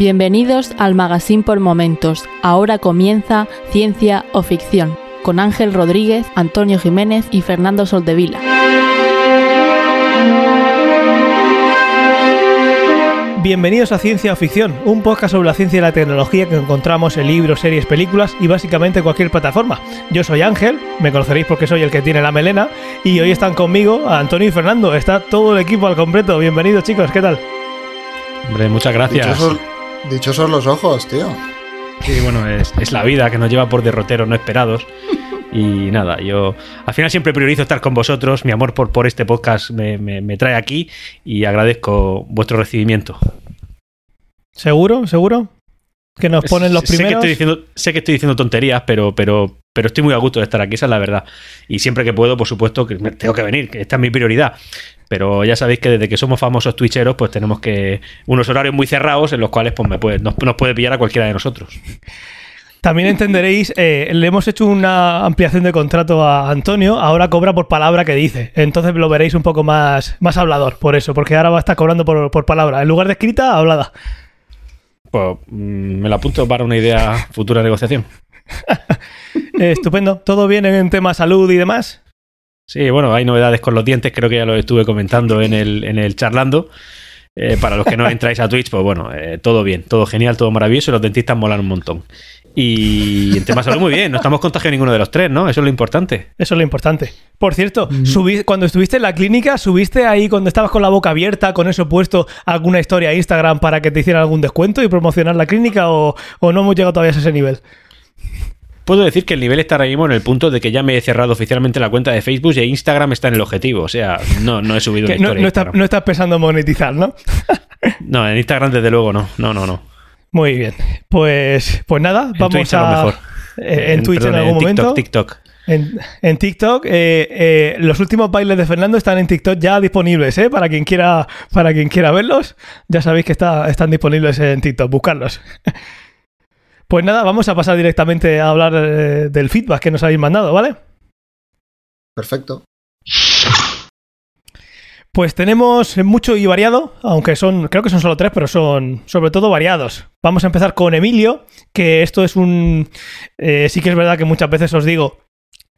Bienvenidos al Magazine por Momentos. Ahora comienza Ciencia o Ficción con Ángel Rodríguez, Antonio Jiménez y Fernando Soldevila. Bienvenidos a Ciencia o Ficción, un podcast sobre la ciencia y la tecnología que encontramos en libros, series, películas y básicamente cualquier plataforma. Yo soy Ángel, me conoceréis porque soy el que tiene la melena, y hoy están conmigo Antonio y Fernando. Está todo el equipo al completo. Bienvenidos chicos, ¿qué tal? Hombre, muchas gracias. Dichosos, los ojos, tío. Sí, bueno, es, la vida que nos lleva por derroteros no esperados. Y nada, yo al final siempre priorizo estar con vosotros. Mi amor por, por este podcast me, trae aquí y agradezco vuestro recibimiento. ¿Seguro? ¿Seguro? Que nos ponen los primeros. Sé que estoy diciendo, sé que estoy diciendo tonterías, pero, pero, pero estoy muy a gusto de estar aquí, esa es la verdad. Y siempre que puedo, por supuesto, que tengo que venir, que esta es mi prioridad. Pero ya sabéis que desde que somos famosos twitcheros, pues tenemos que unos horarios muy cerrados en los cuales pues me puede, nos, puede pillar a cualquiera de nosotros. También entenderéis, eh, le hemos hecho una ampliación de contrato a Antonio, ahora cobra por palabra que dice. Entonces lo veréis un poco más, más hablador, por eso, porque ahora va a estar cobrando por, por palabra. En lugar de escrita, hablada. Pues mm, me la apunto para una idea futura negociación. estupendo. ¿Todo bien en tema salud y demás? Sí, bueno, hay novedades con los dientes, creo que ya lo estuve comentando en el, en el charlando. Eh, para los que no entráis a Twitch, pues bueno, eh, todo bien, todo genial, todo maravilloso, los dentistas molan un montón. Y en tema salud muy bien, no estamos contagiando ninguno de los tres, ¿no? Eso es lo importante. Eso es lo importante. Por cierto, cuando estuviste en la clínica, ¿subiste ahí cuando estabas con la boca abierta, con eso puesto, alguna historia a Instagram para que te hicieran algún descuento y promocionar la clínica o, o no hemos llegado todavía a ese nivel? Puedo decir que el nivel está ahora mismo en el punto de que ya me he cerrado oficialmente la cuenta de Facebook y Instagram está en el objetivo. O sea, no, no he subido una historia. No, no, estás pensando monetizar, ¿no? no, en Instagram desde luego no. No, no, no. Muy bien. Pues, pues nada, vamos a. mejor. Eh, en, Twitch en algún momento. TikTok. En, en TikTok, eh, eh, los últimos bailes de Fernando están en TikTok ya disponibles, ¿eh? Para quien quiera, para quien quiera verlos, ya sabéis que está, están disponibles en TikTok, buscarlos. Pues nada, vamos a pasar directamente a hablar eh, del feedback que nos habéis mandado, ¿vale? Perfecto. Pues tenemos mucho y variado, aunque son, creo que son solo tres, pero son sobre todo variados. Vamos a empezar con Emilio, que esto es un... Eh, sí que es verdad que muchas veces os digo,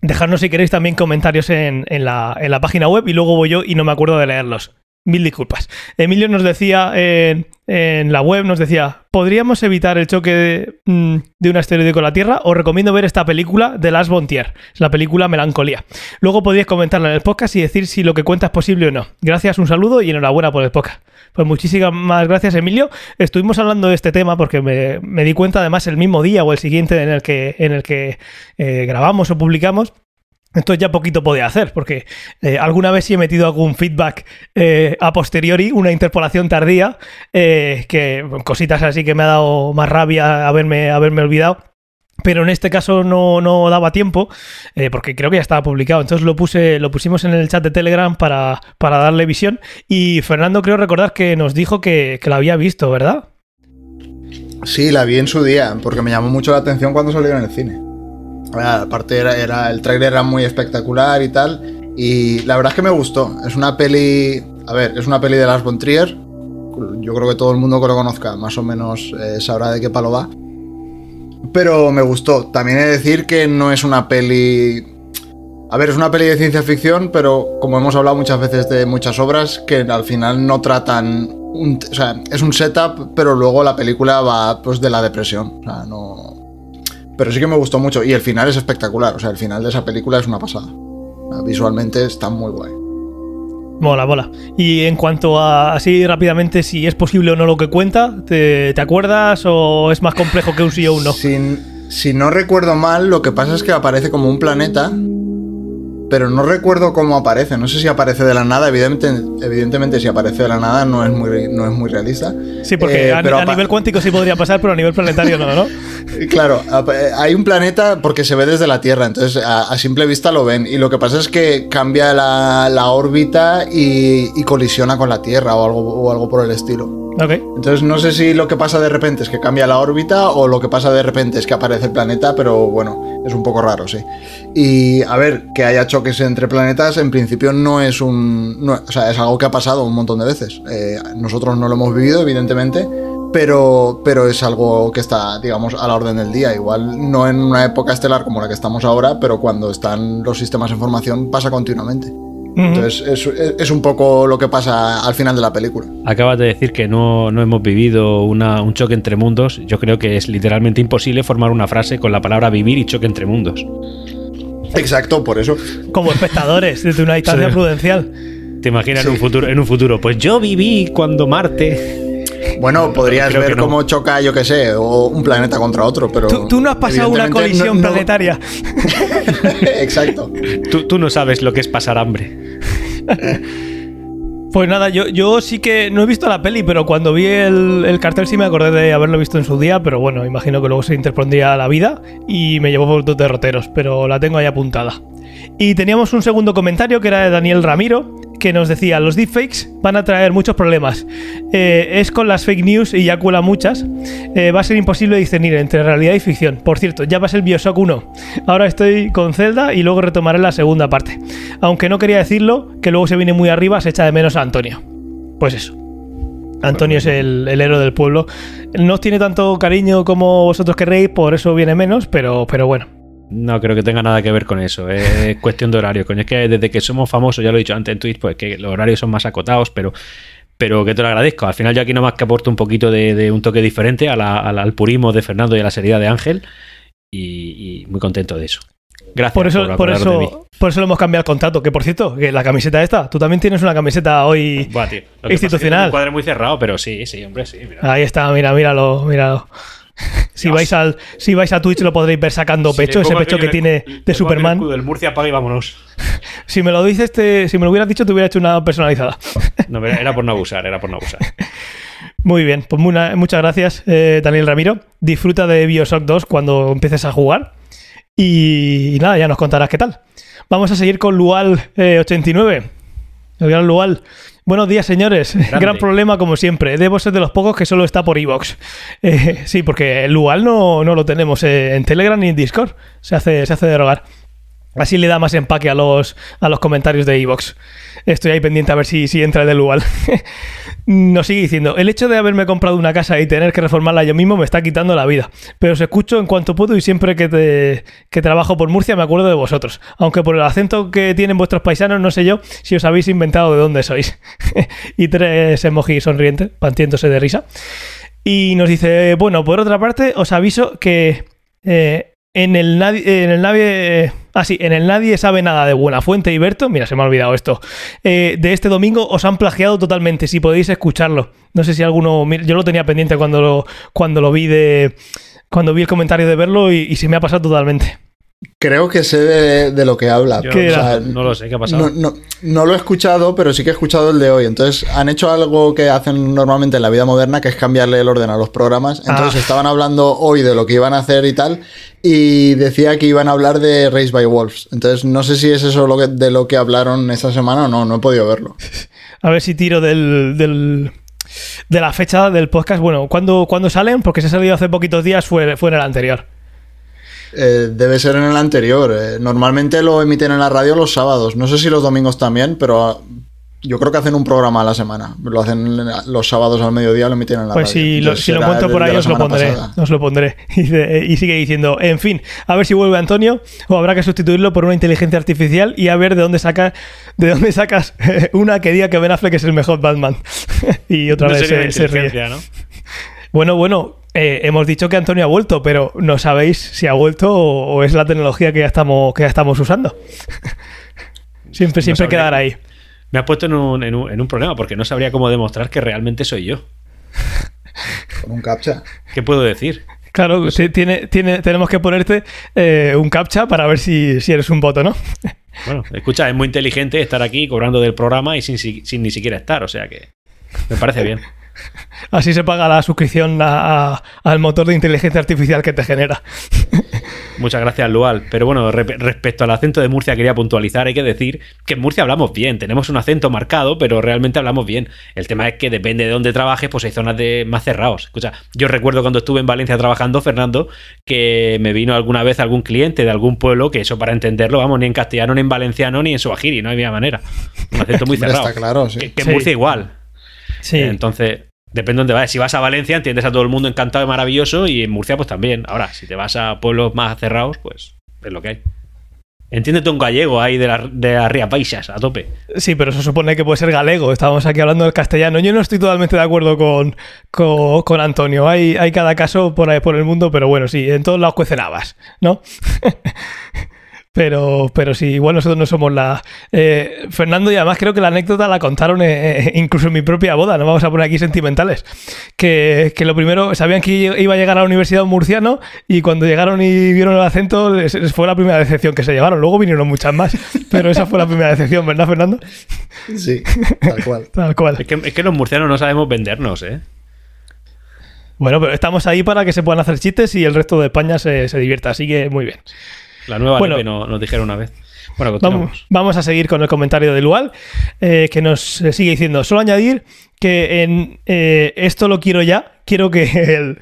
dejadnos si queréis también comentarios en, la, en la página web y luego voy yo y no me acuerdo de leerlos. Mil disculpas. Emilio nos decía en, la web, nos decía, ¿podríamos evitar el choque mm, de, un asteroide con la Tierra? Os recomiendo ver esta película de Las Bontier, la película Melancolía. Luego podéis comentarla en el podcast y decir si lo que cuenta es posible o no. Gracias, un saludo y enhorabuena por el podcast. Pues muchísimas gracias, Emilio. Estuvimos hablando de este tema porque me, di cuenta además el mismo día o el siguiente en el que, en el que eh, grabamos o publicamos entonces ya poquito podía hacer, porque eh, alguna vez sí he metido algún feedback eh, a posteriori, una interpolación tardía, eh, que cositas así que me ha dado más rabia haberme, haberme olvidado. Pero en este caso no, no daba tiempo, porque creo que ya estaba publicado. Entonces lo puse, lo pusimos en el chat de Telegram para, para darle visión. Y Fernando creo recordar que nos dijo que, que la había visto, ¿verdad? Sí, la vi en su día, porque me llamó mucho la atención cuando salió en el cine. Aparte era, el trailer era muy espectacular y tal. Y la verdad es que me gustó. Es una peli... A ver, es una peli de Lars von Trier. Yo creo que todo el mundo que lo conozca más o menos eh, sabrá de qué palo va. Pero me gustó. También he de decir que no es una peli... A ver, es una peli de ciencia ficción, pero como hemos hablado muchas veces de muchas obras, que al final no tratan... o sea, es un setup, pero luego la película va pues de la depresión. O sea, no pero sí que me gustó mucho. Y el final es espectacular. O sea, el final de esa película es una pasada. Visualmente está muy guay. Mola, mola. Y en cuanto a así rápidamente, si es posible o no lo que cuenta, ¿te, acuerdas o es más complejo que un sí o un no? si no recuerdo mal, lo que pasa es que aparece como un planeta pero no recuerdo cómo aparece. No sé si aparece de la nada. Evidentemente, evidentemente si aparece de la nada no es muy, no es muy realista. Sí, porque eh, a, nivel cuántico sí podría pasar, pero a nivel planetario no, ¿no? claro, eh, hay un planeta porque se ve desde la Tierra, entonces a, simple vista lo ven. Y lo que pasa es que cambia la, órbita y, y, colisiona con la Tierra o algo, o algo por el estilo. Entonces no sé si lo que pasa de repente es que cambia la órbita o lo que pasa de repente es que aparece el planeta, pero bueno, es un poco raro, sí. Y a ver, que haya choques entre planetas, en principio no es un... o sea, es algo que ha pasado un montón de veces. Eh, nosotros no lo hemos vivido, evidentemente, pero, pero es algo que está, digamos, a la orden del día. Igual no en una época estelar como la que estamos ahora, pero cuando están los sistemas de información pasa continuamente. Entonces es, es, un poco lo que pasa al final de la película. Acabas de decir que no, no hemos vivido una, un choque entre mundos. Yo creo que es literalmente imposible formar una frase con la palabra vivir y choque entre mundos. Exacto, por eso. Como espectadores, desde una distancia Sí. prudencial. ¿Te imaginas en, un futuro, en un futuro? Pues yo viví cuando Marte. Bueno, podrías ver no. cómo choca, yo qué sé, o un planeta contra otro, pero. Tú, tú no has pasado una colisión no- no- planetaria. Exacto. Tú, tú no sabes lo que es pasar hambre. Pues nada, yo, yo sí que no he visto la peli, pero cuando vi el, el cartel sí me acordé de haberlo visto en su día, pero bueno, imagino que luego se interpondría la vida y me llevó por dos derroteros, pero la tengo ahí apuntada. Y teníamos un segundo comentario que era de Daniel Ramiro, que nos decía, los deepfakes van a traer muchos problemas. Eh, es con las fake news y ya cuela muchas. eh, va a ser imposible discernir entre realidad y ficción. Por cierto, ya a ser Bioshock 1. Ahora estoy con Zelda y luego retomaré la segunda parte. Aunque no quería decirlo, que luego se viene muy arriba, se echa de menos a Antonio. Pues eso. Antonio es el, el héroe del pueblo. No tiene tanto cariño como vosotros querréis, por eso viene menos, pero, pero bueno. No creo que tenga nada que ver con eso. Es cuestión de horario. Coño, es que desde que somos famosos, ya lo he dicho antes en Twitch, pues que los horarios son más acotados, pero, pero que te lo agradezco. Al final yo aquí nomás que aporto un poquito de, de un toque diferente a la- a la- al purismo de Fernando y a la seriedad de Ángel. Y, y muy contento de eso. Gracias. Por eso, por, de mí. eso, por eso lo hemos cambiado el contrato. Que por cierto, que la camiseta esta, tú también tienes una camiseta hoy. Buah, tío. Es que institucional. tengo Un cuadro muy cerrado, pero sí, sí, hombre, sí. Ahí está, mira, míralo, míralo. Si vais, al, si vais a Twitch lo podréis ver sacando pecho, ese pecho que en tiene el- le de el Superman. del Murcia apaga y vámonos. Si me lo dices, este, si me lo hubieras dicho, te hubiera hecho una personalizada. No, era por no abusar, era por no abusar. Muy bien, pues muchas gracias, eh, Daniel Ramiro. Disfruta de Bioshock 2 cuando empieces a jugar. Y, y nada, ya nos contarás qué tal. Vamos a seguir con Lual89. el gran Lual. Buenos días, señores. Gran problema, como siempre. Debo ser de los pocos que solo está por Evox. sí, porque el Lual no, no lo tenemos eh, en Telegram ni en Discord. Se hace, se hace derogar. Así le da más empaque a los, a los comentarios de Evox. Estoy ahí pendiente a ver si, si entra el del Lual. Nos sigue diciendo, el hecho de haberme comprado una casa y tener que reformarla yo mismo me está quitando la vida. Pero os escucho en cuanto puedo y siempre que, que trabajo por Murcia me acuerdo de vosotros. Aunque por el acento que tienen vuestros paisanos no sé yo si os habéis inventado de dónde sois. y tres emojis sonrientes, pantiéndose de risa. Y nos dice, bueno, por otra parte, os aviso que eh, en el en el nadie, ah sí, en el nadie sabe nada de Buena Fuente y Berto, mira, se me ha olvidado esto, eh, de este domingo os han plagiado totalmente, si podéis escucharlo. No sé si alguno, yo lo tenía pendiente cuando lo, cuando lo vi de, cuando vi el comentario de verlo y, y se me ha pasado totalmente. Creo que sé de, de lo que habla. Yo ¿Qué O era? sea, no lo sé, ¿qué ha pasado? No, no- no lo he escuchado, pero sí que he escuchado el de hoy. Entonces, han hecho algo que hacen normalmente en la vida moderna, que es cambiarle el orden a los programas. Entonces, Ah. estaban hablando hoy de lo que iban a hacer y tal, y decía que iban a hablar de Race by Wolves. Entonces, no sé si es eso lo que, de lo que hablaron esta semana o no, no he podido verlo. A ver si tiro del, del- de la fecha del podcast. Bueno, ¿cuándo, ¿cuándo salen? Porque se ha salido hace poquitos días, fue, fue en el anterior. Eh, debe ser en el anterior. Eh, normalmente lo emiten en la radio los sábados. No sé si los domingos también, pero ah, yo creo que hacen un programa a la semana. Lo hacen los sábados al mediodía, lo emiten en la Pues radio. si lo, Entonces si lo encuentro por ahí os lo pondré. pasada. Os lo pondré. Y, de- y sigue diciendo, en fin, a ver si vuelve Antonio o habrá que sustituirlo por una inteligencia artificial y a ver de dónde saca, de dónde sacas una que diga que Ben Affleck es el mejor Batman. y otra No vez sería se, se ríe. ¿no? Bueno, bueno, eh, hemos dicho que Antonio ha vuelto, pero no sabéis si ha vuelto o, o es la tecnología que ya estamos, que ya estamos usando. siempre, No siempre quedará ahí. Me has puesto en un, en, un, en un problema porque no sabría cómo demostrar que realmente soy yo. Con un captcha. ¿Qué puedo decir? Claro, tiene, tiene, tenemos que ponerte eh, un captcha para ver si, si eres un voto, ¿no? Bueno, escucha, es muy inteligente estar aquí cobrando del programa y sin, si- sin ni siquiera estar, o sea que me parece bien. Así se paga la suscripción a- a- al motor de inteligencia artificial que te genera. Muchas gracias, Lual. Pero bueno, re- respecto al acento de Murcia, quería puntualizar, hay que decir que en Murcia hablamos bien, tenemos un acento marcado, pero realmente hablamos bien. El tema es que depende de dónde trabajes, pues hay zonas de más cerrados. Escucha, yo recuerdo cuando estuve en Valencia trabajando, Fernando, que me vino alguna vez algún cliente de algún pueblo, que eso para entenderlo, vamos, ni en castellano, ni en valenciano, ni en suajiri, no había manera. Un acento muy cerrado. está claro, sí. Que, que en Sí. Murcia igual. Sí. Entonces, Depende de dónde vayas. Si vas a Valencia, entiendes a todo el mundo encantado y maravilloso, y en Murcia, pues también. Ahora, si te vas a pueblos más cerrados, pues es lo que hay. Entiéndete un gallego ahí de, la, de las Rías Baixas, a tope. Sí, pero eso supone que puede ser galego. Estábamos aquí hablando del castellano. Yo no estoy totalmente de acuerdo con, con, con Antonio. Hay, hay cada caso por ahí por el mundo, pero bueno, sí, en todos lados cuecen habas, ¿no? Pero, pero sí, igual nosotros no somos la. Eh, Fernando, y además creo que la anécdota la contaron eh, eh, incluso en mi propia boda, no vamos a poner aquí sentimentales. Que, que, lo primero, sabían que iba a llegar a la Universidad Murciano y cuando llegaron y vieron el acento, les, les fue la primera decepción que se llevaron. Luego vinieron muchas más, pero esa fue la primera decepción, ¿verdad, Fernando? Sí, tal cual. tal cual. Es que, es que los murcianos no sabemos vendernos, ¿eh? Bueno, pero estamos ahí para que se puedan hacer chistes y el resto de España se, se divierta, así que muy bien. La nueva Bueno. Lepe no- nos dijeron una vez. Bueno, Vamos, vamos a seguir con el comentario de Lual, eh, que nos eh, sigue diciendo, solo añadir que en eh, esto lo quiero ya, quiero que el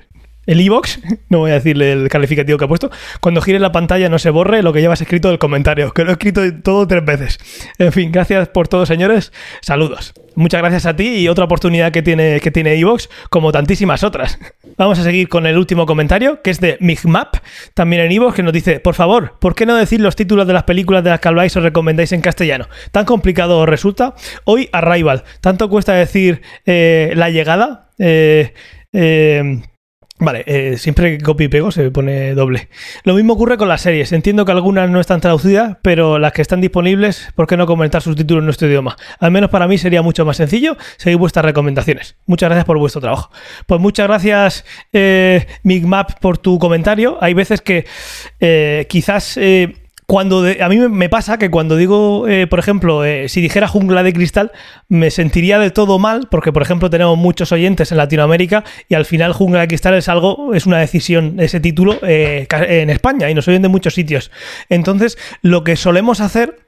el iVox, no voy a decirle el calificativo que ha puesto, cuando gire la pantalla no se borre lo que llevas escrito del comentario, que lo he escrito todo tres veces. En fin, gracias por todo, señores. Saludos. Muchas gracias a ti y otra oportunidad que tiene que tiene iVox, como tantísimas otras. Vamos a seguir con el último comentario, que es de Migmap, también en iVoox, que nos dice, por favor, ¿por qué no decir los títulos de las películas de las que habláis o recomendáis en castellano? ¿Tan complicado os resulta? Hoy Arrival, ¿tanto cuesta decir eh, La Llegada? Eh, eh, Vale, eh, siempre que copio y pego se pone doble. Lo mismo ocurre con las series. Entiendo que algunas no están traducidas, pero las que están disponibles, ¿por qué no comentar sus títulos en nuestro idioma? Al menos para mí sería mucho más sencillo seguir vuestras recomendaciones. Muchas gracias por vuestro trabajo. Pues muchas gracias, eh, Migmap, por tu comentario. Hay veces que eh, quizás... eh, cuando de- a mí me- pasa que cuando digo, eh, por ejemplo, eh, si dijera jungla de cristal, me sentiría de todo mal, porque por ejemplo tenemos muchos oyentes en Latinoamérica y al final jungla de cristal es algo, es una decisión, ese título eh, en España y nos oyen de muchos sitios. Entonces, lo que solemos hacer,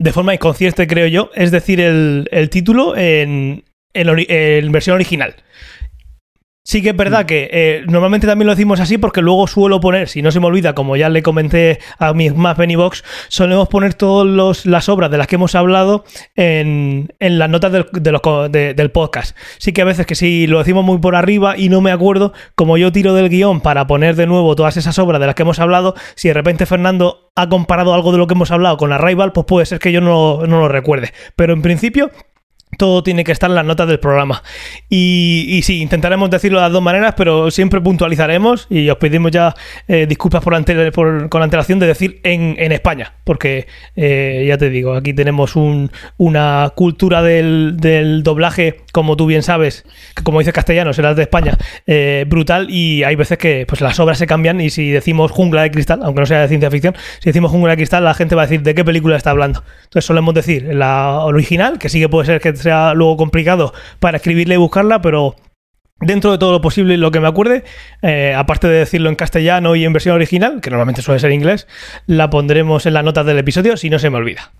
de forma inconsciente creo yo, es decir el, el título en versión original. Sí que es verdad que eh, normalmente también lo decimos así porque luego suelo poner, si no se me olvida, como ya le comenté a mis más Box, solemos poner todas las obras de las que hemos hablado en, en las notas del, de los co- de- del podcast. Sí que a veces que si lo decimos muy por arriba y no me acuerdo, como yo tiro del guion para poner de nuevo todas esas obras de las que hemos hablado, si de repente Fernando ha comparado algo de lo que hemos hablado con Arrival, pues puede ser que yo no, no lo recuerde. Pero en principio todo tiene que estar en las notas del programa. Y, sí, intentaremos decirlo de las dos maneras, pero siempre puntualizaremos y os pedimos ya eh, disculpas por, ante- por- con antelación de decir en, España, porque eh, ya te digo, aquí tenemos un- una cultura del, doblaje, como tú bien sabes, que como dice castellano, serás de España, eh, brutal y hay veces que pues las obras se cambian y si decimos jungla de cristal, aunque no sea de ciencia ficción, si decimos jungla de cristal, la gente va a decir de qué película está hablando. Entonces solemos decir la original, que sí que puede ser que sea luego complicado para escribirla y buscarla, pero dentro de todo lo posible y lo que me acuerde, eh, aparte de decirlo en castellano y en versión original, que normalmente suele ser inglés, la pondremos en las notas del episodio si no se me olvida.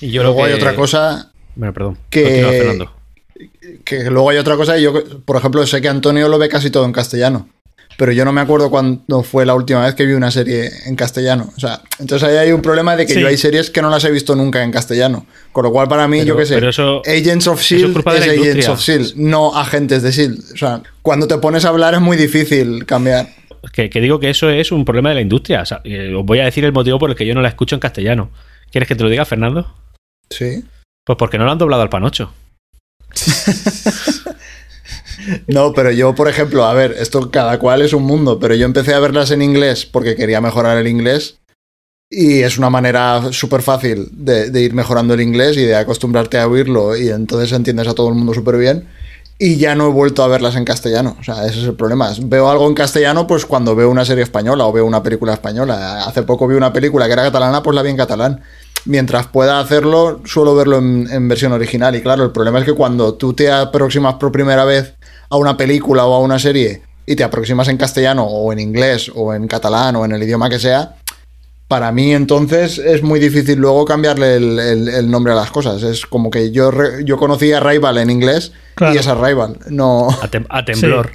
Y yo Luego que- hay otra cosa Bueno, perdón. que- Continúa, Fernando. que luego hay otra cosa, y yo, por ejemplo, sé que Antonio lo ve casi todo en castellano, pero yo no me acuerdo cuándo fue la última vez que vi una serie en castellano. O sea, entonces ahí hay un problema de que Sí. yo hay series que no las he visto nunca en castellano. Con lo cual, para mí, Pero- yo qué sé, eso- Agents of es S.H.I.E.L.D. es la Agents of S.H.I.E.L.D., no agentes de S.H.I.E.L.D. O sea, cuando te pones a hablar es muy difícil cambiar. Que, que digo que eso es un problema de la industria. O sea, eh, os voy a decir el motivo por el que yo no la escucho en castellano. ¿Quieres que te lo diga, Fernando? Sí. Pues porque no lo han doblado al panocho. No, pero yo, por ejemplo, a ver, esto cada cual es un mundo, pero yo empecé a verlas en inglés porque quería mejorar el inglés y es una manera súper fácil de, ir mejorando el inglés y de acostumbrarte a oírlo y entonces entiendes a todo el mundo súper bien. Y ya no he vuelto a verlas en castellano. O sea, ese es el problema. Veo algo en castellano pues cuando veo una serie española o veo una película española. Hace poco vi una película que era catalana, pues la vi en catalán. Mientras pueda hacerlo, suelo verlo en, en versión original. Y claro, el problema es que cuando tú te aproximas por primera vez a una película o a una serie y te aproximas en castellano o en inglés o en catalán o en el idioma que sea, para mí entonces es muy difícil luego cambiarle el, el- el nombre a las cosas. Es como que yo, yo conocí a Rival en inglés Claro. y es a Rival. No. A, tem- a temblor.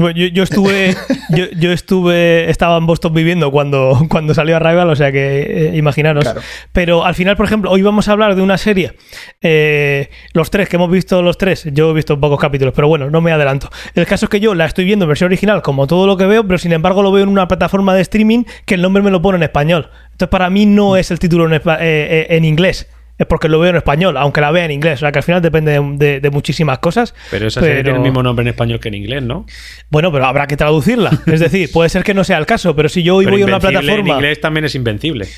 Bueno, yo, yo estuve, yo, yo estuve, estaba en Boston viviendo cuando, cuando salió Arrival, o sea que eh, imaginaros. Claro. Pero al final, por ejemplo, hoy vamos a hablar de una serie, eh, los tres que hemos visto los tres, yo he visto pocos capítulos, pero bueno, no me adelanto. El caso es que yo la estoy viendo en versión original, como todo lo que veo, pero sin embargo lo veo en una plataforma de streaming que el nombre me lo pone en español. Entonces para mí no es el título en, eh, eh, en inglés. Es porque lo veo en español, aunque la vea en inglés. O sea que al final depende de, de- de muchísimas cosas. Pero esa serie tiene el mismo nombre en español que en inglés, ¿no? Bueno, pero habrá que traducirla. Es decir, puede ser que no sea el caso, pero si yo hoy Pero voy a una Invencible plataforma. En inglés también es invencible.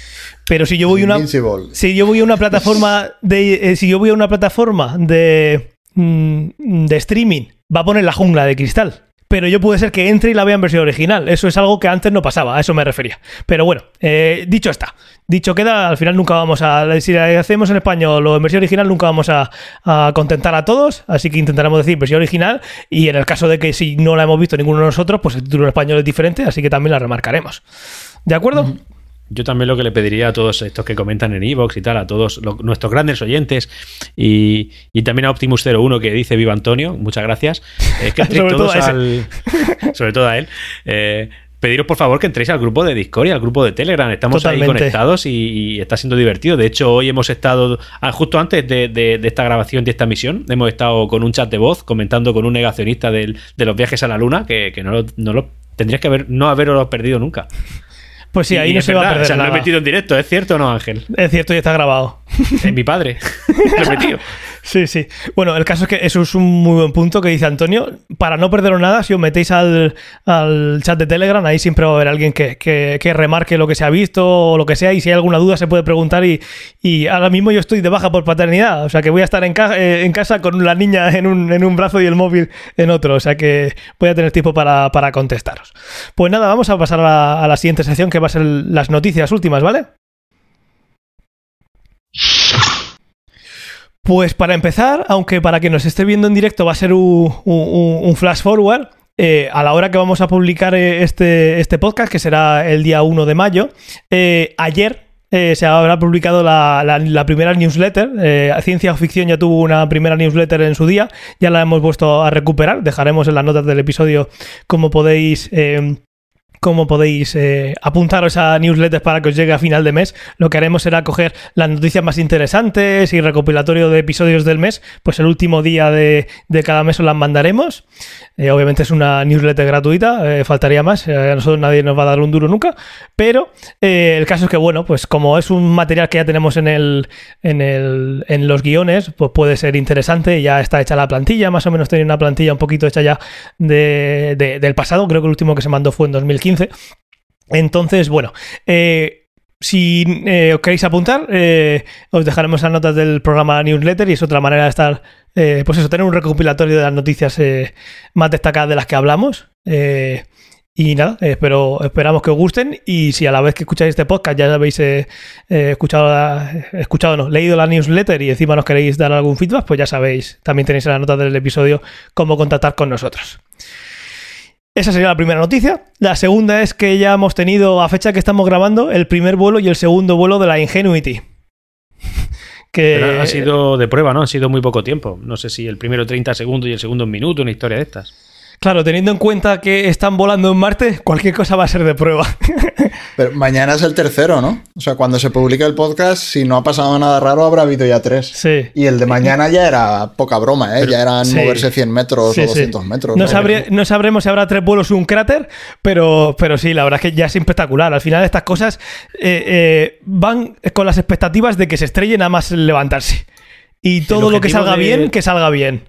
Pero si yo voy a una. Invincible. Si yo voy a una plataforma de. eh, si yo voy a una plataforma de. mm, de streaming, va a poner la jungla de cristal. Pero yo puede ser que entre y la vea en versión original. Eso es algo que antes no pasaba, a eso me refería. Pero bueno, eh, dicho está. Dicho queda, al final nunca vamos a. Si hacemos en español o en versión original, nunca vamos a, a contentar a todos. Así que intentaremos decir versión original. Y en el caso de que si no la hemos visto ninguno de nosotros, pues el título en español es diferente. Así que también la remarcaremos. ¿De acuerdo? Yo también lo que le pediría a todos estos que comentan en Evox y tal, a todos lo- nuestros grandes oyentes y, y también a Optimus01 que dice Viva Antonio, muchas gracias. Es que Sobre todo todos a ese. al. sobre todo a él. eh, pediros por favor que entréis al grupo de Discord y al grupo de Telegram. Estamos ahí conectados y, y está siendo divertido. De hecho, hoy hemos estado, ah, justo antes de, de- de esta grabación, de esta misión, hemos estado con un chat de voz comentando con un negacionista del- de los viajes a la luna que, que no lo, no lo- tendrías que haber, no haberlo perdido nunca. Pues sí, ahí Y no se va a perder o sea, nada. Lo he metido en directo, ¿es cierto o no, Ángel? Es cierto, ya está grabado. Es mi padre. lo he metido. Sí, sí. Bueno, el caso es que eso es un muy buen punto que dice Antonio. Para no perderos nada, si os metéis al, al chat de Telegram, ahí siempre va a haber alguien que, que- que remarque lo que se ha visto o lo que sea. Y si hay alguna duda, se puede preguntar. Y, y ahora mismo yo estoy de baja por paternidad. O sea que voy a estar en, ca- eh, en casa con la niña en un, en un brazo y el móvil en otro. O sea que voy a tener tiempo para, para contestaros. Pues nada, vamos a pasar a la, a la siguiente sección que va a ser las noticias últimas, ¿vale? Pues para empezar, aunque para quien nos esté viendo en directo va a ser un, flash forward, eh, a la hora que vamos a publicar eh, este, este podcast, que será el día 1 de mayo, eh, ayer se habrá publicado la, primera newsletter. Ciencia o Ficción ya tuvo una primera newsletter en su día, ya la hemos vuelto a recuperar. Dejaremos en las notas del episodio cómo podéis... cómo podéis eh, apuntaros a newsletters para que os llegue a final de mes. Lo que haremos será coger las noticias más interesantes y recopilatorio de episodios del mes. Pues el último día de, de cada mes os las mandaremos. Eh, obviamente es una newsletter gratuita, eh, faltaría más. A nosotros nadie nos va a dar un duro nunca. Pero el caso es que, bueno, pues como es un material que ya tenemos en, el, en, el, en los guiones, pues puede ser interesante. Ya está hecha la plantilla, más o menos tenía una plantilla un poquito hecha ya de- del pasado. Creo que el último que se mandó fue en 2015. Entonces, bueno, eh, si eh, os queréis apuntar, eh, os dejaremos las notas del programa newsletter y es otra manera de estar, pues eso, tener un recopilatorio de las noticias más destacadas de las que hablamos. Y nada, espero, esperamos que os gusten y si a la vez que escucháis este podcast ya habéis escuchado, la- escuchado no, leído la newsletter y encima nos queréis dar algún feedback, pues ya sabéis, también tenéis en las notas del episodio cómo contactar con nosotros. Esa sería la primera noticia. La segunda es que ya hemos tenido, a fecha que estamos grabando, el primer vuelo y el segundo vuelo de la Ingenuity. Pero ha sido de prueba, ¿no? Ha sido muy poco tiempo. No sé si el primero 30 segundos y el segundo un minuto, una historia de estas. Claro, teniendo en cuenta que están volando en Marte, cualquier cosa va a ser de prueba. Pero mañana es el tercero, ¿no? O sea, cuando se publique el podcast, si no ha pasado nada raro, habrá habido ya tres. Sí. Y el de mañana ya era poca broma, ¿eh? ya eran sí. moverse 100 metros Sí, o sí. 200 metros. No, ¿no? sabré- no sabremos si habrá tres vuelos y un cráter, pero, pero sí, la verdad es que ya es espectacular. Al final estas cosas eh, eh, van con las expectativas de que se estrellen a más levantarse. Y todo lo que salga de- bien, que salga bien.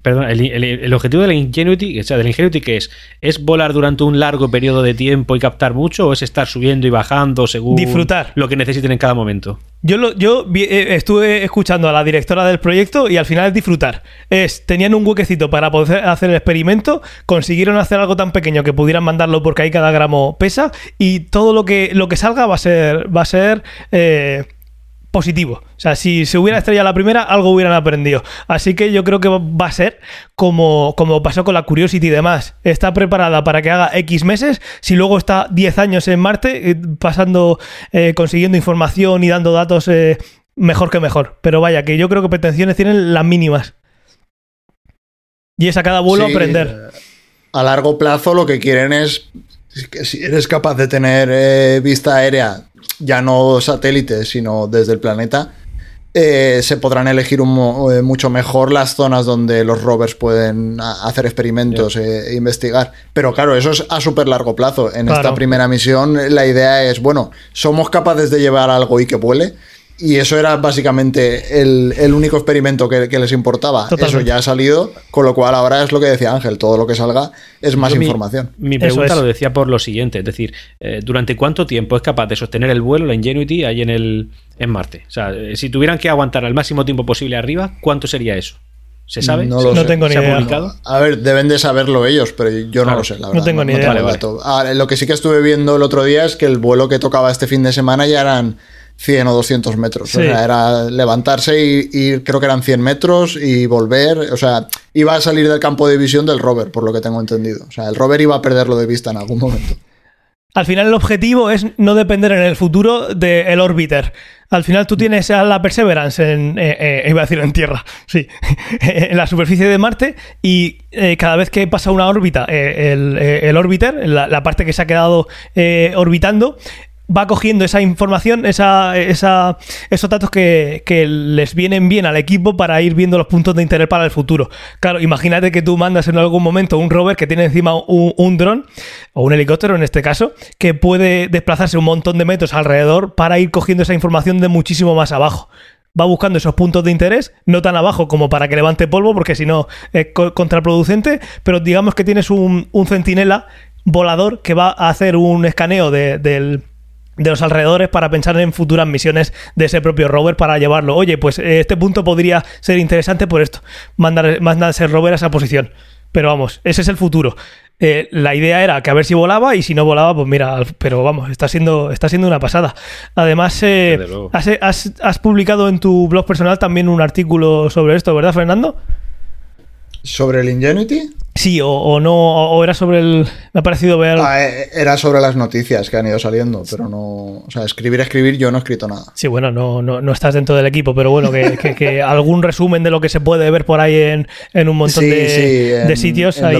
Perdón, el, el- el objetivo de la Ingenuity, o sea, de la Ingenuity, ¿qué es? ¿Es volar durante un largo periodo de tiempo y captar mucho o es estar subiendo y bajando según Disfrutar. lo que necesiten en cada momento? Yo, lo, yo eh, estuve escuchando a la directora del proyecto y al final es disfrutar. Es, tenían un huequecito para poder hacer el experimento, consiguieron hacer algo tan pequeño que pudieran mandarlo porque ahí cada gramo pesa y todo lo que, lo que salga va a ser, va a ser eh, positivo. O sea, si se hubiera estrellado la primera, algo hubieran aprendido. Así que yo creo que va a ser como, como pasó con la Curiosity y demás. Está preparada para que haga X meses. Si luego está 10 años en Marte, eh, pasando, eh, consiguiendo información y dando datos, eh, mejor que mejor. Pero vaya, que yo creo que pretensiones tienen las mínimas. Y es a cada vuelo Sí, aprender. a largo plazo lo que quieren es que si eres capaz de tener eh, vista aérea, ya no satélite, sino desde el planeta, eh, se podrán elegir un, eh, mucho mejor las zonas donde los rovers pueden hacer experimentos e investigar. Pero claro, eso es a súper largo plazo. En esta primera misión la idea es, bueno, somos capaces de llevar algo y que vuele. Y eso era básicamente el, único experimento que, les importaba. Eso ya ha salido, con lo cual ahora es lo que decía Ángel, todo lo que salga es más información. Mi, pregunta lo decía por lo siguiente, es decir, eh, ¿durante cuánto tiempo es capaz de sostener el vuelo, la Ingenuity, ahí en, el, en Marte? O sea, eh, si tuvieran que aguantar el máximo tiempo posible arriba, ¿cuánto sería eso? ¿Se sabe? No, lo tengo ni idea. A ver, deben de saberlo ellos, pero yo no lo sé, la verdad. No tengo ni idea. Ah, lo que sí que estuve viendo el otro día es que el vuelo que tocaba este fin de semana ya eran 100 o 200 metros. O sea, era levantarse y ir, creo que eran 100 metros y volver. O sea, iba a salir del campo de visión del rover, por lo que tengo entendido. O sea, el rover iba a perderlo de vista en algún momento. Al final el objetivo es no depender en el futuro del orbiter. Al final tú tienes a la Perseverance en, eh, eh, iba a decir en tierra, sí, en la superficie de Marte y eh, cada vez que pasa una órbita, el, el, orbiter, la, la, parte que se ha quedado orbitando, va cogiendo esa información, esa, esa, esos datos que, les vienen bien al equipo para ir viendo los puntos de interés para el futuro. Claro, imagínate que tú mandas en algún momento un rover que tiene encima un, dron, o un helicóptero en este caso, que puede desplazarse un montón de metros alrededor para ir cogiendo esa información de muchísimo más abajo va buscando esos puntos de interés, no tan abajo como para que levante polvo, porque si no es contraproducente, pero digamos que tienes un, un centinela volador que va a hacer un escaneo del, de los alrededores para pensar en futuras misiones de ese propio rover para llevarlo. Oye, pues eh, este punto podría ser interesante por esto. Mandar, mandar ese rover a esa posición. Pero vamos, ese es el futuro. Eh, la idea era que a ver si volaba y si no volaba, pues mira, pero vamos, está siendo, está siendo una pasada. Además, eh, has, has, publicado en tu blog personal también un artículo sobre esto, ¿verdad, Fernando? ¿Sobre el Ingenuity? Sí, o, no, o era sobre el. Me ha parecido ver. Ah, eh, era sobre las noticias que han ido saliendo, pero no. O sea, escribir, escribir, yo no he escrito nada. Sí, bueno, no, no, no estás dentro del equipo, pero bueno, que, algún resumen de lo que se puede ver por ahí en, un montón de, sitios, ahí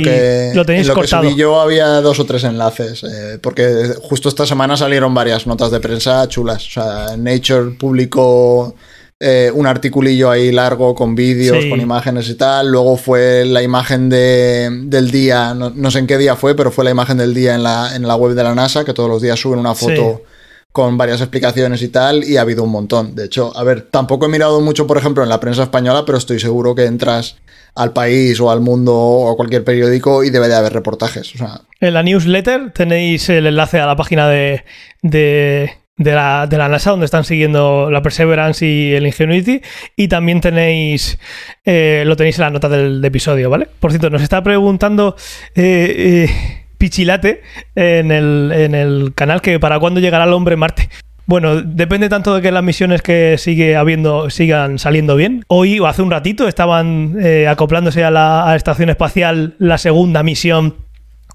lo, tenéis en lo cortado. Que yo había dos o tres enlaces, eh, porque justo esta semana salieron varias notas de prensa chulas. O sea, Nature publicó eh, un articulillo ahí largo con vídeos, con imágenes y tal. Luego fue la imagen de, del día, no, sé en qué día fue, pero fue la imagen del día en la, en la web de la NASA, que todos los días suben una foto. con varias explicaciones y tal, y ha habido un montón. De hecho, a ver, tampoco he mirado mucho, por ejemplo, en la prensa española, pero estoy seguro que entras al país o al mundo o a cualquier periódico y debe de haber reportajes. En la newsletter tenéis el enlace a la página de, de la, de la, NASA, donde están siguiendo la Perseverance y el Ingenuity. Y también tenéis, eh, lo tenéis en la nota del, episodio, ¿vale? Por cierto, nos está preguntando eh, eh, Pichilate en el, en el canal que para cuándo llegará el hombre Marte. Bueno, depende tanto de que las misiones que sigue habiendo sigan saliendo bien. Hoy o hace un ratito estaban acoplándose a la estación espacial la segunda misión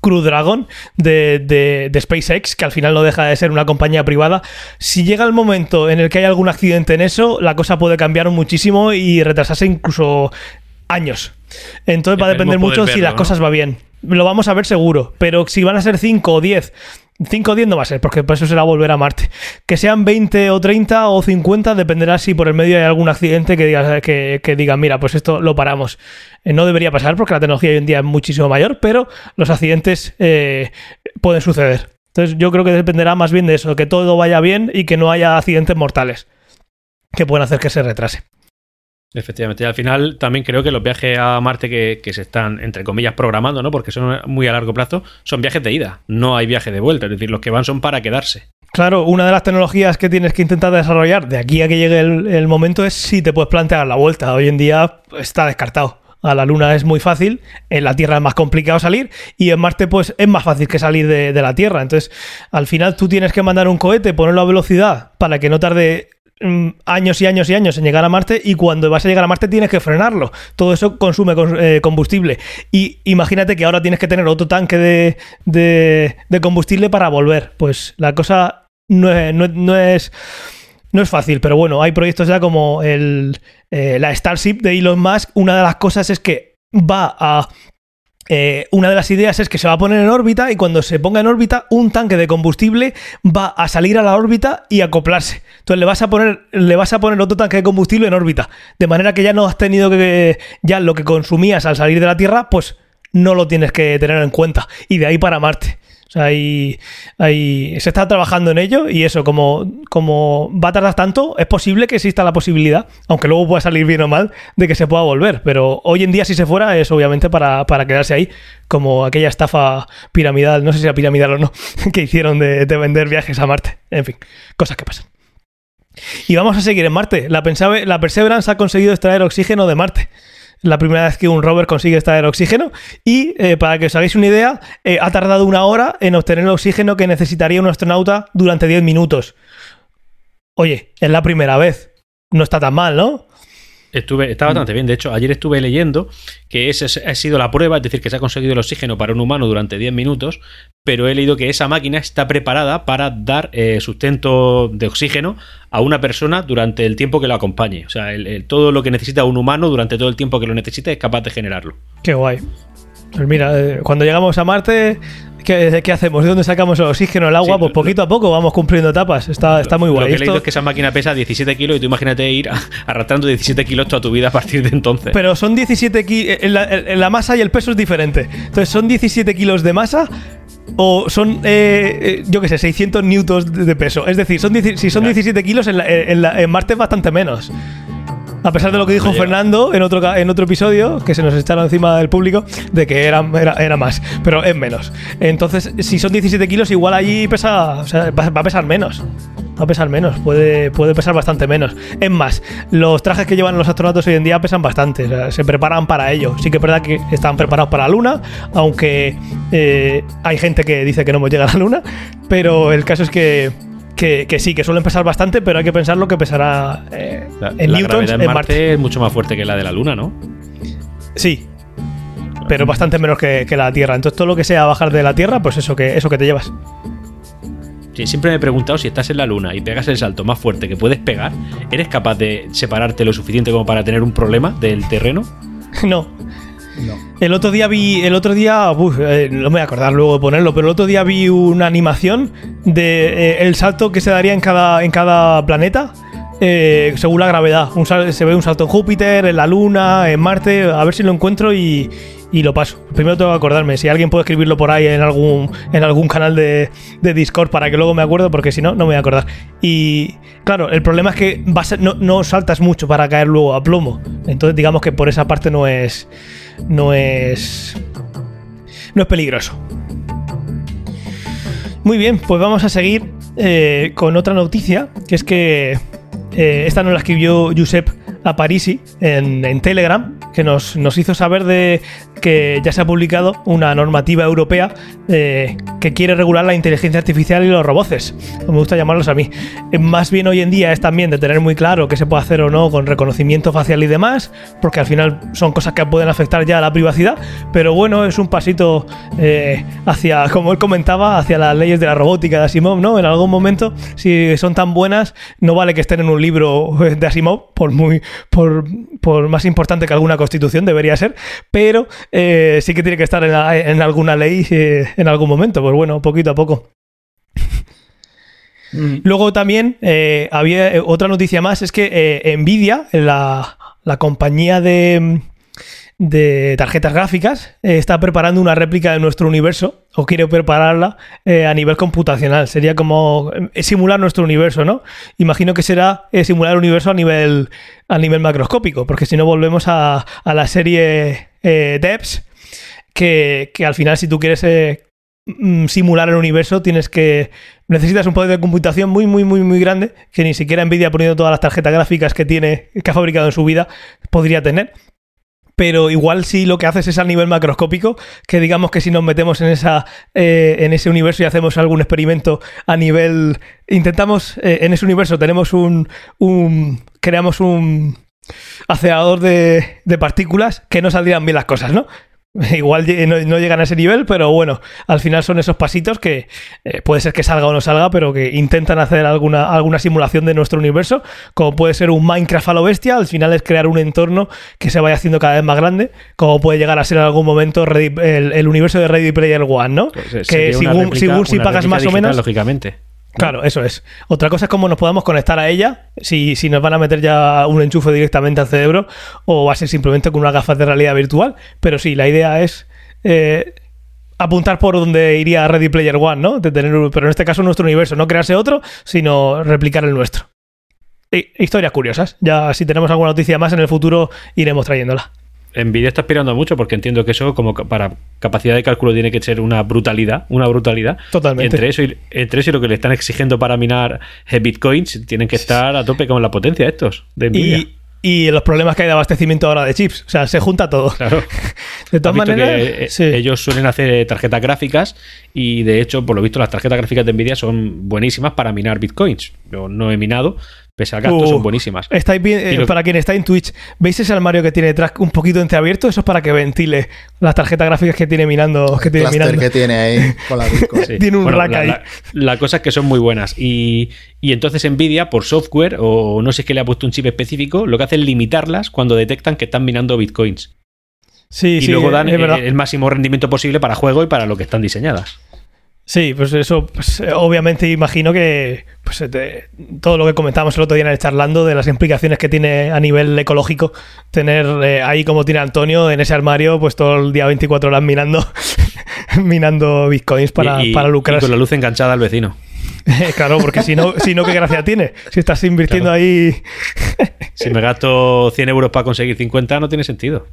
Crew Dragon de, SpaceX, que al final no deja de ser una compañía privada. Si llega el momento en el que hay algún accidente en eso, la cosa puede cambiar muchísimo y retrasarse incluso años. Entonces va a depender mucho si las cosas va bien. Lo vamos a ver seguro, pero si van a ser 5 o 10 5 o 10 no va a ser, porque por eso será volver a Marte. Que sean 20 o 30 o 50, dependerá si por el medio hay algún accidente que diga, que, digan, mira, pues esto lo paramos. Eh, no debería pasar porque la tecnología hoy en día es muchísimo mayor, pero los accidentes eh, pueden suceder. Entonces yo creo que dependerá más bien de eso, que todo vaya bien y que no haya accidentes mortales que pueden hacer que se retrase. Efectivamente, y al final también creo que los viajes a Marte que, se están, entre comillas, programando, ¿no? Porque son muy a largo plazo, son viajes de ida, no hay viaje de vuelta, es decir, los que van son para quedarse. Claro, una de las tecnologías que tienes que intentar desarrollar de aquí a que llegue el, momento es si te puedes plantear la vuelta. Hoy en día está descartado. A la Luna es muy fácil, en la Tierra es más complicado salir y en Marte pues es más fácil que salir de, de la Tierra. Entonces, al final tú tienes que mandar un cohete, ponerlo a velocidad para que no tarde años y años y años en llegar a Marte y cuando vas a llegar a Marte tienes que frenarlo. Todo eso consume eh, combustible. Y imagínate que ahora tienes que tener otro tanque de, de, combustible para volver. Pues la cosa no es, no, es, no es fácil, pero bueno, hay proyectos ya como el, eh, la Starship de Elon Musk. Una de las cosas es que va a eh, una de las ideas es que se va a poner en órbita y cuando se ponga en órbita, un tanque de combustible va a salir a la órbita y acoplarse. Entonces le vas a poner, le vas a poner otro tanque de combustible en órbita. De manera que ya no has tenido que. Ya lo que consumías al salir de la Tierra, pues no lo tienes que tener en cuenta. Y de ahí para Marte. Sea, ahí, ahí se está trabajando en ello y eso, como, como va a tardar tanto, es posible que exista la posibilidad, aunque luego pueda salir bien o mal, de que se pueda volver. Pero hoy en día, si se fuera, es obviamente para, para quedarse ahí, como aquella estafa piramidal, no sé si era piramidal o no, que hicieron de, de vender viajes a Marte. En fin, cosas que pasan. Y vamos a seguir en Marte. La, la Perseverance ha conseguido extraer oxígeno de Marte. La primera vez que un rover consigue extraer oxígeno. Y eh, para que os hagáis una idea, eh, ha tardado una hora en obtener el oxígeno que necesitaría un astronauta durante 10 minutos. Oye, es la primera vez. No está tan mal, ¿no? Estuve, está bastante bien. De hecho, ayer estuve leyendo que esa es- ha sido la prueba, es decir, que se ha conseguido el oxígeno para un humano durante 10 minutos, pero he leído que esa máquina está preparada para dar eh, sustento de oxígeno a una persona durante el tiempo que lo acompañe. O sea, el- el- todo lo que necesita un humano durante todo el tiempo que lo necesite es capaz de generarlo. Qué guay. Pues mira, eh, cuando llegamos a Marte, ¿qué, qué hacemos? ¿De dónde sacamos el oxígeno, el agua? Sí, pues lo- poquito a poco vamos cumpliendo etapas. Está, está muy Lo guay. que he leído es que esa máquina pesa 17 kilos y tú imagínate ir arrastrando 17 kilos toda tu vida a partir de entonces. Pero son 17 kilos. La, en la masa y el peso es diferente. Entonces, ¿son 17 kilos de masa? O son, eh, eh, yo qué sé, 600 newtons de peso. Es decir, son, si son Claro. 17 kilos, en, la- en la- en Marte es bastante menos. A pesar de lo que dijo No. Fernando en otro, en otro episodio, que se nos echaron encima del público, de que era, era, era más, pero es menos. Entonces, si son 17 kilos, igual allí pesa, o sea, va, va a pesar menos. Va a pesar menos, puede, puede pesar bastante menos. Es más, los trajes que llevan los astronautas hoy en día pesan bastante, o sea, se preparan para ello. Sí que es verdad que están preparados para la Luna, aunque eh, hay gente que dice que no hemos llegado a la Luna, pero el caso es que, que, que sí, que suelen pesar bastante, pero hay que pensar lo que pesará eh, la en la newtons en en Marte. Marte es mucho más fuerte que la de la Luna, ¿no? Sí. Pero bastante menos que, que la Tierra. Entonces todo lo que sea bajar de la Tierra, pues eso que, eso que te llevas. Sí, siempre me he preguntado si estás en la luna y pegas el salto más fuerte que puedes pegar, ¿eres capaz de separarte lo suficiente como para tener un problema del terreno? no. El otro día vi, el otro día, eh, no me voy a acordar luego de ponerlo, pero el otro día vi una animación de eh, el salto que se daría en cada, en cada planeta. eh, según la gravedad. Un se ve un salto en Júpiter, en la Luna, en Marte. A ver si lo encuentro y, y lo paso. Primero tengo que acordarme. Si alguien puede escribirlo por ahí en algún, en algún canal de, de Discord para que luego me acuerdo, porque si no, no me voy a acordar. Y claro, el problema es que vas a- no, no saltas mucho para caer luego a plomo. Entonces, digamos que por esa parte no es. No es. No es peligroso. Muy bien, pues vamos a seguir eh, con otra noticia, que es que eh, esta nos la escribió Giuseppe Aparisi en, en Telegram, que nos, nos hizo saber de que ya se ha publicado una normativa europea eh, que quiere regular la inteligencia artificial y los roboces, como me gusta llamarlos a mí. Eh, Más bien hoy en día es también de tener muy claro qué se puede hacer o no con reconocimiento facial y demás, porque al final son cosas que pueden afectar ya a la privacidad, pero bueno, es un pasito eh, hacia, como él comentaba, hacia las leyes de la robótica de Asimov, ¿no? En algún momento, si son tan buenas, no vale que estén en un libro de Asimov, por muy, por, por más importante que alguna constitución debería ser, pero eh, sí que tiene que estar en, la- en alguna ley eh, en algún momento, pues bueno, poquito a poco. Luego también eh, había otra noticia más, es que Nvidia, la, la compañía de, de tarjetas gráficas, eh, está preparando una réplica de nuestro universo, o quiere prepararla eh, a nivel computacional. Sería como eh, simular nuestro universo, ¿no? Imagino que será simular el universo a nivel, a nivel macroscópico, porque si no volvemos a, a la serie Debs, que, que al final si tú quieres mm, simular el universo tienes que necesitas un poder de computación muy muy muy muy grande que ni siquiera Nvidia poniendo todas las tarjetas gráficas que tiene que ha fabricado en su vida podría tener pero igual si lo que haces es a nivel macroscópico, que digamos que si nos metemos en esa eh, en ese universo y hacemos algún experimento a nivel intentamos eh, en ese universo tenemos un, un creamos un acelerador de, de partículas que no saldrían bien las cosas, ¿no? Igual no, no, llegan a ese nivel, pero bueno, al final son esos pasitos que eh, puede ser que salga o no salga, pero que intentan hacer alguna, alguna simulación de nuestro universo, como puede ser un Minecraft a lo bestia, al final es crear un entorno que se vaya haciendo cada vez más grande, como puede llegar a ser en algún momento el, el, universo de Ready Player One, ¿no? Pues, que según, según si pagas más o menos... Lógicamente. Claro, eso es. Otra cosa es cómo nos podamos conectar a ella, si, si, nos van a meter ya un enchufe directamente al cerebro o va a ser simplemente con unas gafas de realidad virtual. Pero sí, la idea es eh, apuntar por donde iría Ready Player One, ¿no? De tener, pero en este caso nuestro universo, no crearse otro, sino replicar el nuestro. Historias curiosas. Ya si tenemos alguna noticia más en el futuro, iremos trayéndola. Nvidia está aspirando mucho porque entiendo que eso como para capacidad de cálculo tiene que ser una brutalidad, una brutalidad. Totalmente. Entre eso y, entre eso y lo que le están exigiendo para minar bitcoins, tienen que estar a tope con la potencia estos de Nvidia. Y, y los problemas que hay de abastecimiento ahora de chips. O sea, se junta todo. Claro. De todas maneras, que, eh, sí. ellos suelen hacer tarjetas gráficas y de hecho, por lo visto, las tarjetas gráficas de Nvidia son buenísimas para minar bitcoins. Yo no he minado, pese al gasto, Uh, son buenísimas. Estáis bien- eh, Y lo- Para quien está en Twitch, ¿veis ese armario que tiene detrás un poquito entreabierto? Eso es para que ventile las tarjetas gráficas que tiene minando. Que tiene minando. que tiene ahí con la. Sí. Tiene un rack la, ahí. La, la cosa es que son muy buenas. Y, y entonces Nvidia, por software, o no sé qué le ha puesto un chip específico, lo que hace es limitarlas cuando detectan que están minando bitcoins. Sí, y sí, luego dan es verdad. eh, el máximo rendimiento posible para juego y para lo que están diseñadas. Sí, pues eso, pues, eh, obviamente imagino que pues, eh, te- todo lo que comentábamos el otro día en el charlando de las implicaciones que tiene a nivel ecológico tener eh, ahí como tiene Antonio en ese armario, pues todo el día 24 horas minando, minando bitcoins para, y, y- para y lucrar. con la luz enganchada al vecino. claro, porque si no, si no, ¿qué gracia tiene? Si estás invirtiendo Claro. ahí. Si me gasto 100 euros para conseguir 50, no tiene sentido.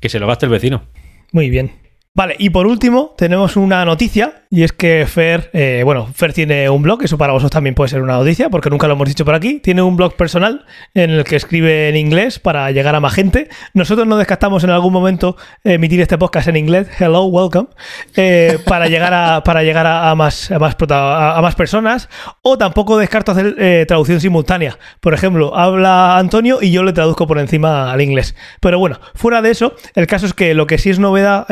Que se lo gaste el vecino. Muy bien. Vale, y por último, tenemos una noticia, y es que Fer, eh, bueno, Fer tiene un blog, eso para vosotros también puede ser una noticia, porque nunca lo hemos dicho por aquí. Tiene un blog personal en el que escribe en inglés para llegar a más gente. Nosotros no descartamos en algún momento emitir este podcast en inglés, hello, welcome, eh, para llegar a, para llegar a, más, a, más a- más personas, o tampoco descarto hacer eh, traducción simultánea. Por ejemplo, habla Antonio y yo le traduzco por encima al inglés. Pero bueno, fuera de eso, el caso es que lo que sí es novedad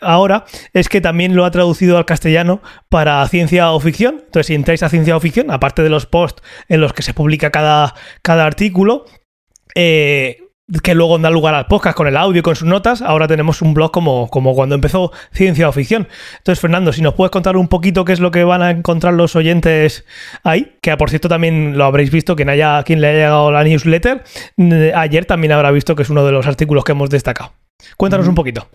ahora es que también lo ha traducido al castellano para ciencia o ficción. Entonces, si entráis a ciencia o ficción, aparte de los posts en los que se publica cada, cada artículo, eh, que luego da lugar al podcast con el audio y con sus notas, ahora tenemos un blog como, como cuando empezó Ciencia o Ficción. Entonces, Fernando, si nos puedes contar un poquito qué es lo que van a encontrar los oyentes ahí, que por cierto también lo habréis visto, quien, haya, quien le haya llegado la newsletter, eh, ayer también habrá visto que es uno de los artículos que hemos destacado. Cuéntanos un poquito.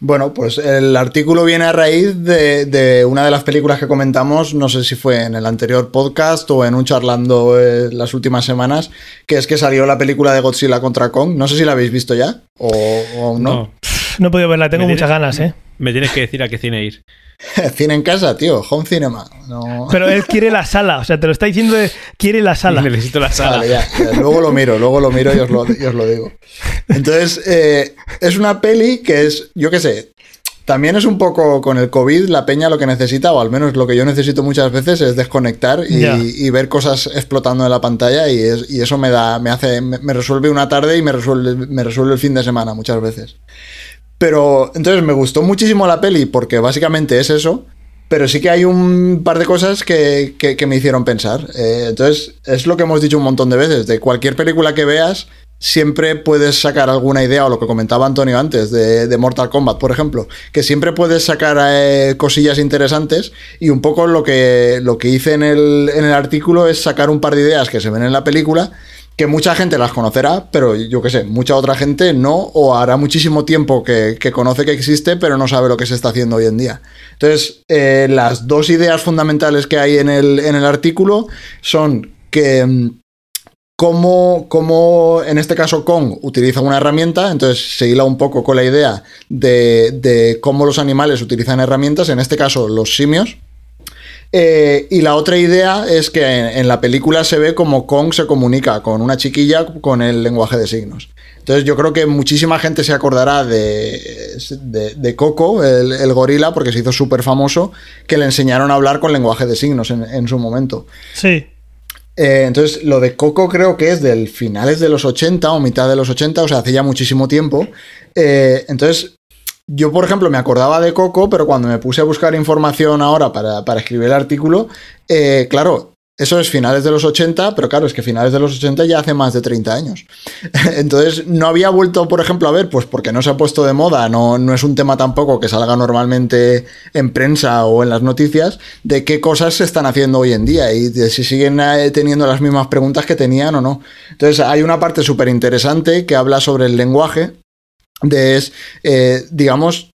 Bueno, pues el artículo viene a raíz de, de una de las películas que comentamos, no sé si fue en el anterior podcast o en un charlando eh, las últimas semanas, que es que salió la película de Godzilla contra Kong. No sé si la habéis visto ya o, o aún no. No he podido verla, tengo Me muchas ganas, ¿eh? Me tienes que decir a qué cine ir. Cine en casa, tío, home cinema. No. Pero él quiere la sala, o sea, te lo está diciendo, de, quiere la sala. Necesito la sala. Vale, ya, ya, luego lo miro, luego lo miro y os lo, y os lo digo. Entonces, eh, es una peli que es, yo qué sé, también es un poco con el COVID, la peña lo que necesita, o al menos lo que yo necesito muchas veces, es desconectar y, Ya. y ver cosas explotando en la pantalla y, es- y eso me da, me hace, me, me resuelve una tarde y me resuelve, me resuelve el fin de semana muchas veces. Pero entonces me gustó muchísimo la peli porque básicamente es eso. Pero sí que hay un par de cosas que, que- me hicieron pensar. Eh, entonces, es lo que hemos dicho un montón de veces. De cualquier película que veas, siempre puedes sacar alguna idea, o lo que comentaba Antonio antes, de, de Mortal Kombat, por ejemplo. Que siempre puedes sacar eh, cosillas interesantes. Y un poco lo que, lo que hice en el, en el artículo es sacar un par de ideas que se ven en la película que mucha gente las conocerá, pero yo qué sé, mucha otra gente no, o hará muchísimo tiempo que, que conoce que existe, pero no sabe lo que se está haciendo hoy en día. Entonces, eh, las dos ideas fundamentales que hay en el, en el artículo son que mm, cómo, cómo, en este caso Kong utiliza una herramienta, entonces se hila un poco con la idea de, de cómo los animales utilizan herramientas, en este caso los simios. Eh, y la otra idea es que en, en la película se ve como Kong se comunica con una chiquilla con el lenguaje de signos. Entonces yo creo que muchísima gente se acordará de, de, de Coco, el, el gorila, porque se hizo súper famoso, que le enseñaron a hablar con lenguaje de signos en, en su momento. Sí. Eh, entonces, lo de Coco creo que es del finales de los 80 o mitad de los 80, o sea, hace ya muchísimo tiempo. Eh, entonces, yo, por ejemplo, me acordaba de Coco, pero cuando me puse a buscar información ahora para, para escribir el artículo, eh, claro, eso es finales de los 80, pero claro, es que finales de los 80 ya hace más de 30 años. Entonces, no había vuelto, por ejemplo, a ver, pues porque no se ha puesto de moda, no, no es un tema tampoco que salga normalmente en prensa o en las noticias, de qué cosas se están haciendo hoy en día y de si siguen eh, teniendo las mismas preguntas que tenían o no. Entonces, hay una parte súper interesante que habla sobre el lenguaje, de es, eh, digamos,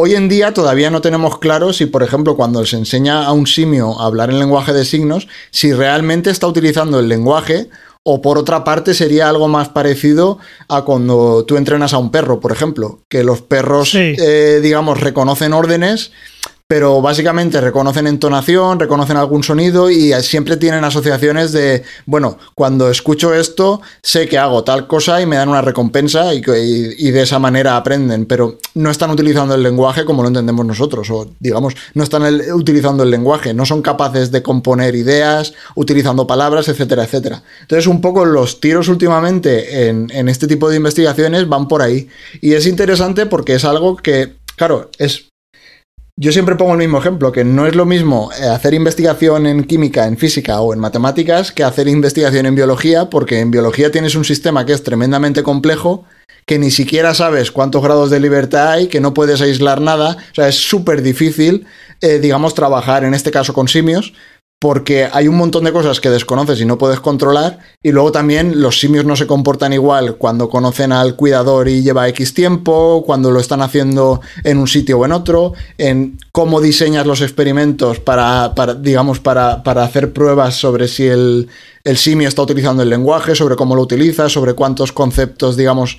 Hoy en día todavía no tenemos claro si, por ejemplo, cuando se enseña a un simio a hablar en lenguaje de signos, si realmente está utilizando el lenguaje o por otra parte sería algo más parecido a cuando tú entrenas a un perro, por ejemplo, que los perros, Sí. eh, digamos, reconocen órdenes, pero básicamente reconocen entonación, reconocen algún sonido y siempre tienen asociaciones de, bueno, cuando escucho esto, sé que hago tal cosa y me dan una recompensa y, y- de esa manera aprenden, pero no están utilizando el lenguaje como lo entendemos nosotros, o digamos, no están utilizando el lenguaje, no son capaces de componer ideas, utilizando palabras, etcétera, etcétera. Entonces, un poco los tiros últimamente en, en este tipo de investigaciones van por ahí. Y es interesante porque es algo que, claro, es yo siempre pongo el mismo ejemplo, que no es lo mismo eh, hacer investigación en química, en física o en matemáticas que hacer investigación en biología, porque en biología tienes un sistema que es tremendamente complejo, que ni siquiera sabes cuántos grados de libertad hay, que no puedes aislar nada, o sea, es súper difícil, eh, digamos, trabajar en este caso con simios, porque hay un montón de cosas que desconoces y no puedes controlar, y luego también los simios no se comportan igual cuando conocen al cuidador y lleva X tiempo, cuando lo están haciendo en un sitio o en otro, en cómo diseñas los experimentos para, para, digamos, para, para hacer pruebas sobre si el, el simio está utilizando el lenguaje, sobre cómo lo utiliza, sobre cuántos conceptos, digamos,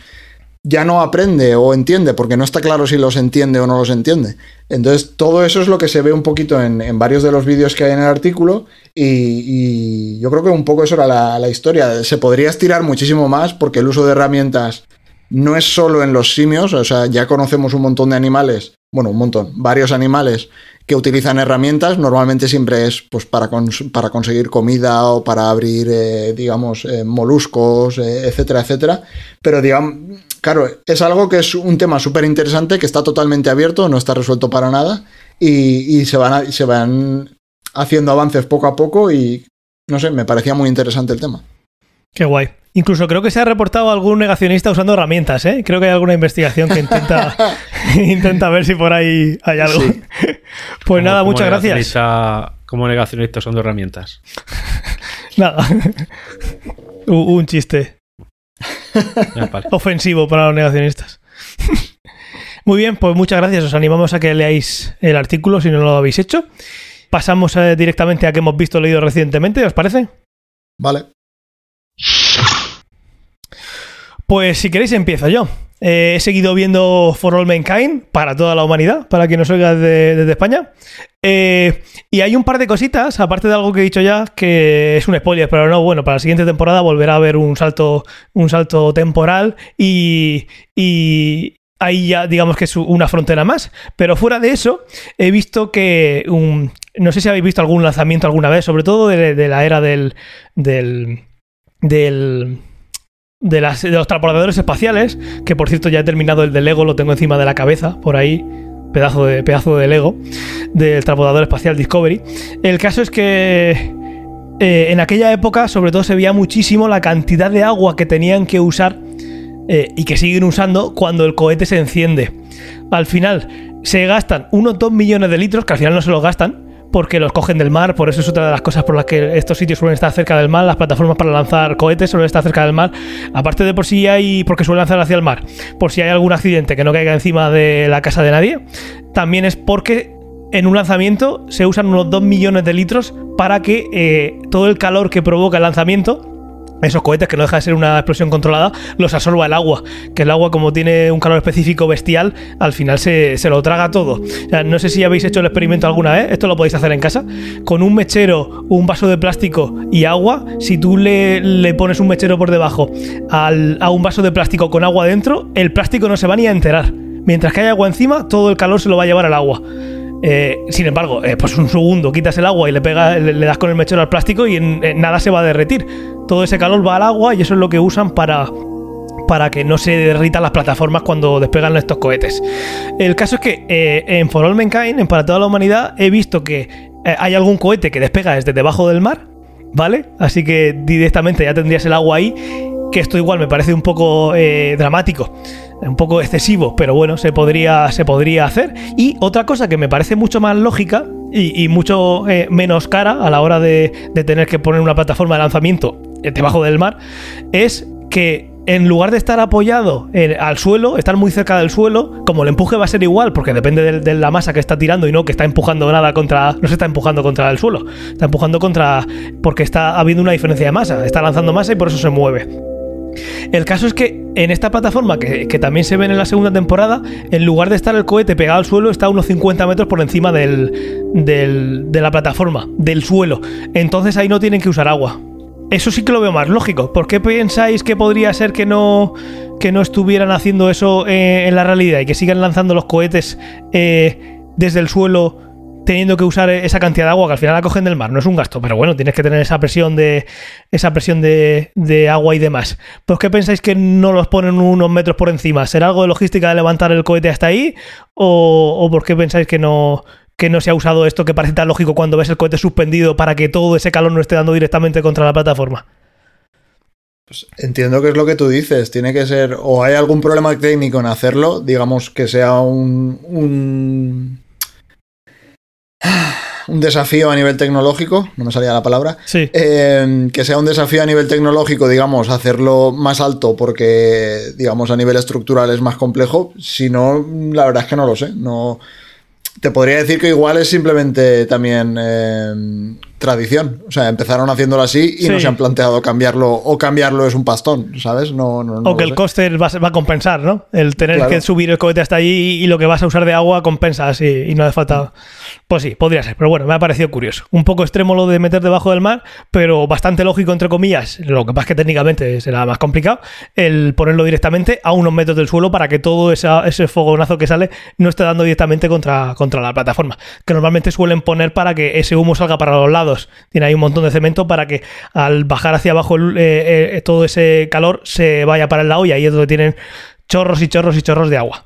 ya no aprende o entiende, porque no está claro si los entiende o no los entiende. Entonces, todo eso es lo que se ve un poquito en, varios de los vídeos que hay en el artículo y, yo creo que un poco eso era la, la historia. Se podría estirar muchísimo más porque el uso de herramientas no es solo en los simios, o sea, ya conocemos un montón de animales, bueno, un montón, varios animales que utilizan herramientas, normalmente siempre es pues para, cons- para conseguir comida o para abrir, eh, digamos, eh, moluscos, eh, etcétera, etcétera. Pero, digamos, claro, es algo que es un tema súper interesante, que está totalmente abierto, no está resuelto para nada, y, y se, van a- se van haciendo avances poco a poco y, no sé, me parecía muy interesante el tema. Qué guay. Incluso creo que se ha reportado algún negacionista usando herramientas, ¿eh? Creo que hay alguna investigación que intenta, intenta ver si por ahí hay algo. Sí. Pues Como- nada, como muchas gracias. Como negacionista son dos herramientas. Nada. Un chiste. ofensivo para los negacionistas. Muy bien, pues muchas gracias. Os animamos a que leáis el artículo si no lo habéis hecho. Pasamos eh, directamente a que hemos visto leído recientemente, ¿os parece? Vale. Pues si queréis empiezo yo. Eh, he seguido viendo For All Mankind para toda la humanidad, para quien nos oiga desde, España. Eh, y hay un par de cositas, aparte de algo que he dicho ya, que es un spoiler, pero no, bueno, para la siguiente temporada volverá a haber un salto, un salto temporal y, y ahí ya digamos que es una frontera más. Pero fuera de eso, he visto que no sé si habéis visto algún lanzamiento alguna vez, sobre todo de, de la era del, del, del de, las, de los transportadores espaciales, que por cierto ya he terminado el de Lego, lo tengo encima de la cabeza, por ahí, pedazo de, pedazo de Lego, del transportador espacial Discovery. El caso es que eh, en aquella época, sobre todo, se veía muchísimo la cantidad de agua que tenían que usar eh, y que siguen usando cuando el cohete se enciende. Al final, se gastan unos 2 millones de litros, que al final no se los gastan, porque los cogen del mar, por eso es otra de las cosas por las que estos sitios suelen estar cerca del mar, las plataformas para lanzar cohetes suelen estar cerca del mar, aparte de por si hay, porque suelen lanzar hacia el mar, por si hay algún accidente que no caiga encima de la casa de nadie, también es porque en un lanzamiento se usan unos 2 millones de litros para que eh, todo el calor que provoca el lanzamiento esos cohetes que no deja de ser una explosión controlada, los absorba el agua. Que el agua, como tiene un calor específico bestial, al final se, se lo traga todo. No sé si habéis hecho el experimento alguna vez, esto lo podéis hacer en casa. Con un mechero, un vaso de plástico y agua, si tú le, le pones un mechero por debajo al, a un vaso de plástico con agua dentro, el plástico no se va ni a enterar. Mientras que hay agua encima, todo el calor se lo va a llevar al agua. Eh, sin embargo, eh, pues un segundo quitas el agua y le, pega, le, das con el mechero al plástico y nada se va a derretir. Todo ese calor va al agua y eso es lo que usan para, para que no se derritan las plataformas cuando despegan estos cohetes. El caso es que eh, en For All Mankind, en Para toda la humanidad, he visto que eh, hay algún cohete que despega desde debajo del mar, ¿vale? Así que directamente ya tendrías el agua ahí, que esto igual me parece un poco eh, dramático un poco excesivo, pero bueno, se podría, se podría hacer. Y otra cosa que me parece mucho más lógica y, mucho menos cara a la hora de, tener que poner una plataforma de lanzamiento debajo del mar, es que en lugar de estar apoyado al suelo, estar muy cerca del suelo, como el empuje va a ser igual, porque depende de, la masa que está tirando y no que está empujando nada contra. No se está empujando contra el suelo, está empujando contra. porque está habiendo una diferencia de masa, está lanzando masa y por eso se mueve. El caso es que en esta plataforma, que, también se ve en la segunda temporada, en lugar de estar el cohete pegado al suelo, está a unos 50 metros por encima del, de la plataforma, del suelo. Entonces ahí no tienen que usar agua. Eso sí que lo veo más lógico. ¿Por qué pensáis que podría ser que no, que no estuvieran haciendo eso eh, en la realidad y que sigan lanzando los cohetes eh, desde el suelo teniendo que usar esa cantidad de agua que al final la cogen del mar. No es un gasto, pero bueno, tienes que tener esa presión de esa presión de, agua y demás. ¿Por qué pensáis que no los ponen unos metros por encima? ¿Será algo de logística de levantar el cohete hasta ahí? ¿O, por qué pensáis que no, que no se ha usado esto que parece tan lógico cuando ves el cohete suspendido para que todo ese calor no esté dando directamente contra la plataforma? Pues entiendo que es lo que tú dices. Tiene que ser. O hay algún problema técnico en hacerlo. Digamos que sea un un desafío a nivel tecnológico, no me salía la palabra, sí. Eh, que sea un desafío a nivel tecnológico, digamos, hacerlo más alto porque, digamos, a nivel estructural es más complejo. Si no, la verdad es que no lo sé. No, te podría decir que igual es simplemente también eh, tradición. O sea, empezaron haciéndolo así y no se han planteado cambiarlo o cambiarlo es un pastón, ¿sabes? No, no, o que el coste va, a compensar, ¿no? El tener que subir el cohete hasta allí y lo que vas a usar de agua compensa así y no hace falta. Pues sí, podría ser, pero bueno, me ha parecido curioso. Un poco extremo lo de meter debajo del mar, pero bastante lógico, entre comillas. Lo que pasa es que técnicamente será más complicado el ponerlo directamente a unos metros del suelo para que todo ese fogonazo que sale no esté dando directamente contra, contra la plataforma. Que normalmente suelen poner para que ese humo salga para los lados. Tiene ahí un montón de cemento para que al bajar hacia abajo eh, eh, todo ese calor se vaya para el lado y ahí es donde tienen chorros y chorros y chorros de agua.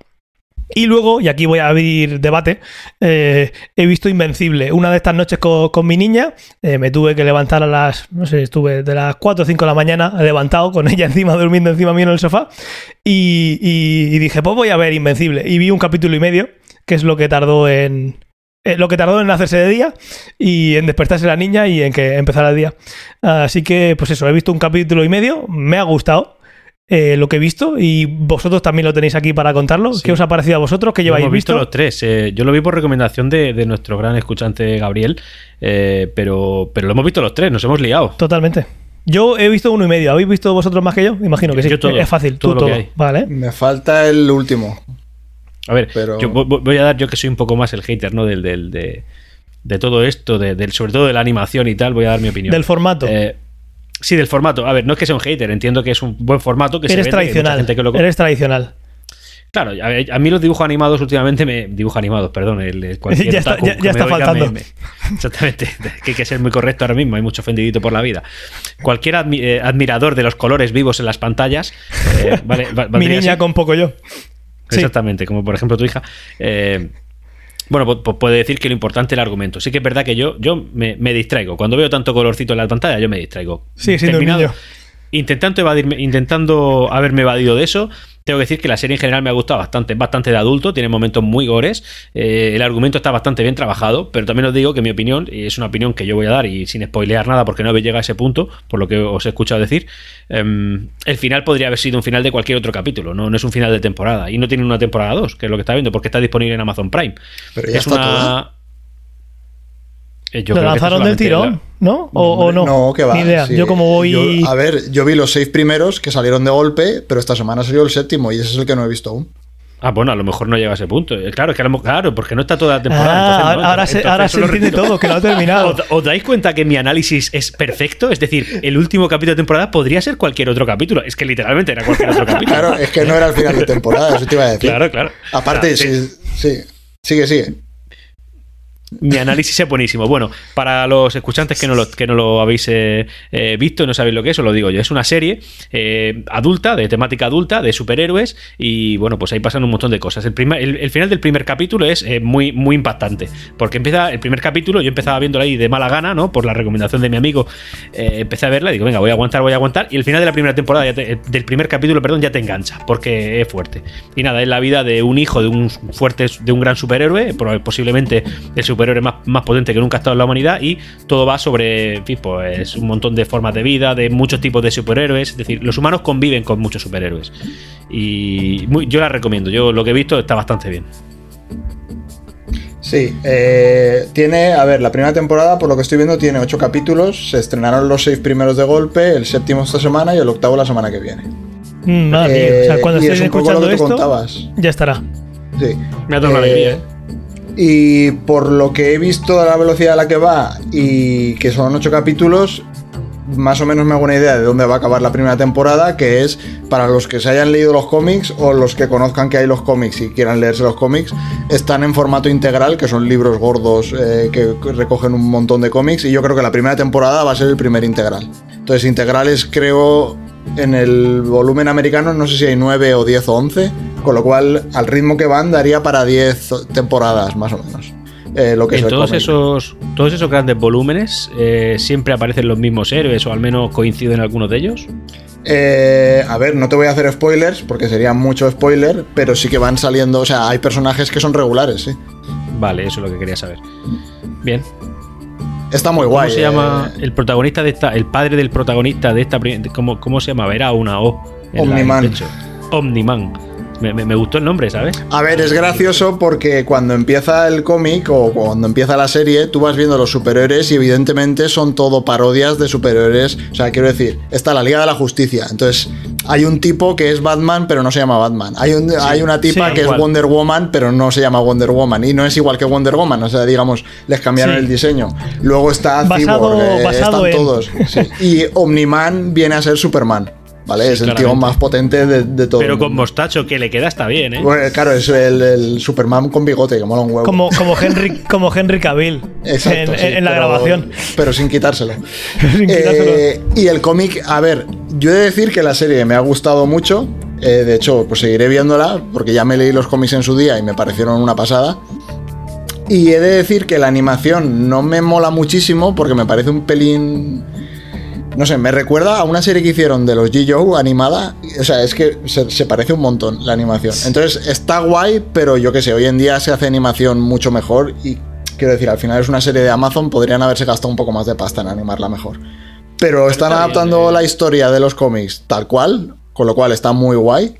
Y luego, y aquí voy a abrir debate, eh, he visto Invencible. Una de estas noches con, mi niña, me tuve que levantar a las, no sé, estuve de las 4 o 5 de la mañana levantado con ella encima, durmiendo encima mío en el sofá. Y, dije, pues voy a ver Invencible. Y vi un capítulo y medio, que es lo que tardó en, eh, lo que tardó en hacerse de día y en despertarse la niña y en que empezara el día. Así que, pues eso, he visto un capítulo y medio, me ha gustado. Eh, lo que he visto y vosotros también lo tenéis aquí para contarlo. ¿Qué os ha parecido a vosotros? ¿Qué lleváis hemos visto? los tres. Eh, yo lo vi por recomendación de, nuestro gran escuchante Gabriel, eh, pero, pero lo hemos visto los tres, nos hemos liado. Totalmente. Yo he visto uno y medio. ¿Habéis visto vosotros más que yo? Imagino que sí. es fácil. Todo Tú todo. Vale. Me falta el último. A ver, yo voy a dar yo que soy un poco más el hater, ¿no? Del, del de, todo esto, del, sobre todo de la animación y tal, voy a dar mi opinión. Del formato. Sí, del formato. A ver, no es que sea un hater, entiendo que es un buen formato que Eres tradicional. Eres tradicional. Claro, a, mí los dibujos animados últimamente me. Dibujos animados, perdón. El, ya está, ya, está faltando. exactamente. que hay que ser muy correcto ahora mismo. Hay mucho ofendidito por la vida. Cualquier eh, admirador de los colores vivos en las pantallas. Eh, Mi niña con poco yo. Exactamente, como por ejemplo tu hija. Eh, bueno, pues puede decir que lo importante es el argumento. Sí que es verdad que yo, yo me, distraigo. Cuando veo tanto colorcito en la pantalla, yo me distraigo. Sí, siendo Terminado, Intentando, evadirme, intentando haberme evadido de eso, tengo que decir que la serie en general me ha gustado bastante, bastante de adulto, tiene momentos muy gores, eh, el argumento está bastante bien trabajado, pero también os digo que mi opinión, y es una opinión que yo voy a dar y sin spoilear nada porque no habéis llegado a ese punto, por lo que os he escuchado decir, em, el final podría haber sido un final de cualquier otro capítulo, no, no es un final de temporada, y no tiene una temporada 2, que es lo que está viendo, porque está disponible en Amazon Prime. Pero ya es una... Eh, lo lanzaron del tirón, ¿no? ¿O, no? No, que va. Ni idea. Yo como voy... a ver, yo vi los seis primeros que salieron de golpe, pero esta semana salió el séptimo y ese es el que no he visto aún. Ah, bueno, a lo mejor no llega a ese punto. Eh, claro, es que claro, porque no está toda la temporada. Ah, ahora, se, ahora se entiende todo, que no ha terminado. ¿Os, dais cuenta que mi análisis es perfecto? Es decir, el último capítulo de temporada podría ser cualquier otro capítulo. Es que literalmente era cualquier otro capítulo. Claro, es que no era el final de temporada, eso te iba a decir. Claro, claro. Aparte, sí, sí. Sigue, sigue. Mi análisis es buenísimo. Bueno, para los escuchantes que no lo, que no lo habéis eh, eh, visto y no sabéis lo que es, os lo digo yo. Es una serie eh, adulta, de temática adulta, de superhéroes, y bueno, pues ahí pasan un montón de cosas. El, final del primer capítulo es muy, muy impactante, porque empieza el primer capítulo, yo empezaba viéndolo ahí de mala gana, ¿no? Por la recomendación de mi amigo, empecé a verla y digo, venga, voy a aguantar, voy a aguantar, y el final de la primera temporada, del primer capítulo, perdón, ya te engancha, porque es fuerte. Y nada, es la vida de un hijo de un fuerte, de un gran superhéroe, posiblemente el superhéroe más, más potente que nunca ha estado en la humanidad, y todo va sobre, en fin, pues un montón de formas de vida, de muchos tipos de superhéroes, es decir, los humanos conviven con muchos superhéroes. Y yo la recomiendo, yo lo que he visto está bastante bien. Sí, eh, tiene, a ver, la primera temporada, por lo que estoy viendo, tiene ocho capítulos. Se estrenaron los seis primeros de golpe, el séptimo esta semana y el octavo la semana que viene. Mm, madre o sea, cuando estés escuchando esto, ya estará. Sí. Me ha dado una alegría, ¿eh? Y por lo que he visto de la velocidad a la que va y que son ocho capítulos, más o menos me hago una idea de dónde va a acabar la primera temporada, que es para los que se hayan leído los cómics o los que conozcan que hay los cómics y quieran leerse los cómics, están en formato integral, que son libros gordos eh, que recogen un montón de cómics, y yo creo que la primera temporada va a ser el primer integral. Entonces, integrales creo en el volumen americano, no sé si hay 9 o 10 o 11, con lo cual al ritmo que van daría para 10 temporadas más o menos. Eh, lo que en todos esos, todos esos grandes volúmenes eh, siempre aparecen los mismos héroes o al menos coinciden algunos de ellos. Eh, a ver, no te voy a hacer spoilers porque sería mucho spoiler, pero sí que van saliendo, o sea, hay personajes que son regulares, sí. Vale, eso es lo que quería saber. Bien. Está muy guay. ¿Cómo se llama el protagonista de esta, el padre del protagonista de esta, ¿cómo, cómo se llama? Era una O. Omniman. Omniman. Me, gustó el nombre, ¿sabes? A ver, es gracioso porque cuando empieza el cómic o cuando empieza la serie, tú vas viendo los superhéroes y evidentemente son todo parodias de superhéroes. O sea, quiero decir, está la Liga de la Justicia. Entonces, hay un tipo que es Batman, pero no se llama Batman. Hay, hay una tipa que es Wonder Woman, pero no se llama Wonder Woman. Y no es igual que Wonder Woman. O sea, digamos, les cambiaron el diseño. Luego está Cyborg, eh, están todos. Y Omniman viene a ser Superman. ¿Vale? es el tío más potente de, todo. Pero con mostacho que le queda está bien, ¿eh? claro, es el, Superman con bigote, que mola un huevo. Como, como, Henry, como Henry Cavill en, la grabación. Pero sin quitárselo. Eh, y el cómic, a ver, yo he de decir que la serie me ha gustado mucho. Eh, de hecho, pues seguiré viéndola, porque ya me leí los cómics en su día y me parecieron una pasada. Y he de decir que la animación no me mola muchísimo porque me parece un pelín no sé, me recuerda a una serie que hicieron de los G-Joe animada. O sea, es que se, parece un montón la animación. Entonces está guay, pero yo qué sé, hoy en día se hace animación mucho mejor. Y quiero decir, al final es una serie de Amazon, podrían haberse gastado un poco más de pasta en animarla mejor. Pero están adaptando eh. la historia de los cómics tal cual, con lo cual está muy guay.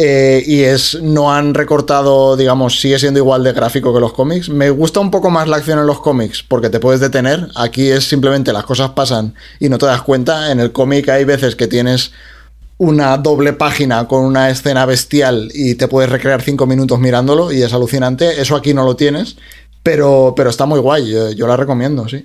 Eh, y es no han recortado, digamos, sigue siendo igual de gráfico que los cómics. Me gusta un poco más la acción en los cómics porque te puedes detener. Aquí es simplemente las cosas pasan y no te das cuenta. En el cómic hay veces que tienes una doble página con una escena bestial y te puedes recrear cinco minutos mirándolo y es alucinante. Eso aquí no lo tienes, pero, pero está muy guay. yo la recomiendo, sí.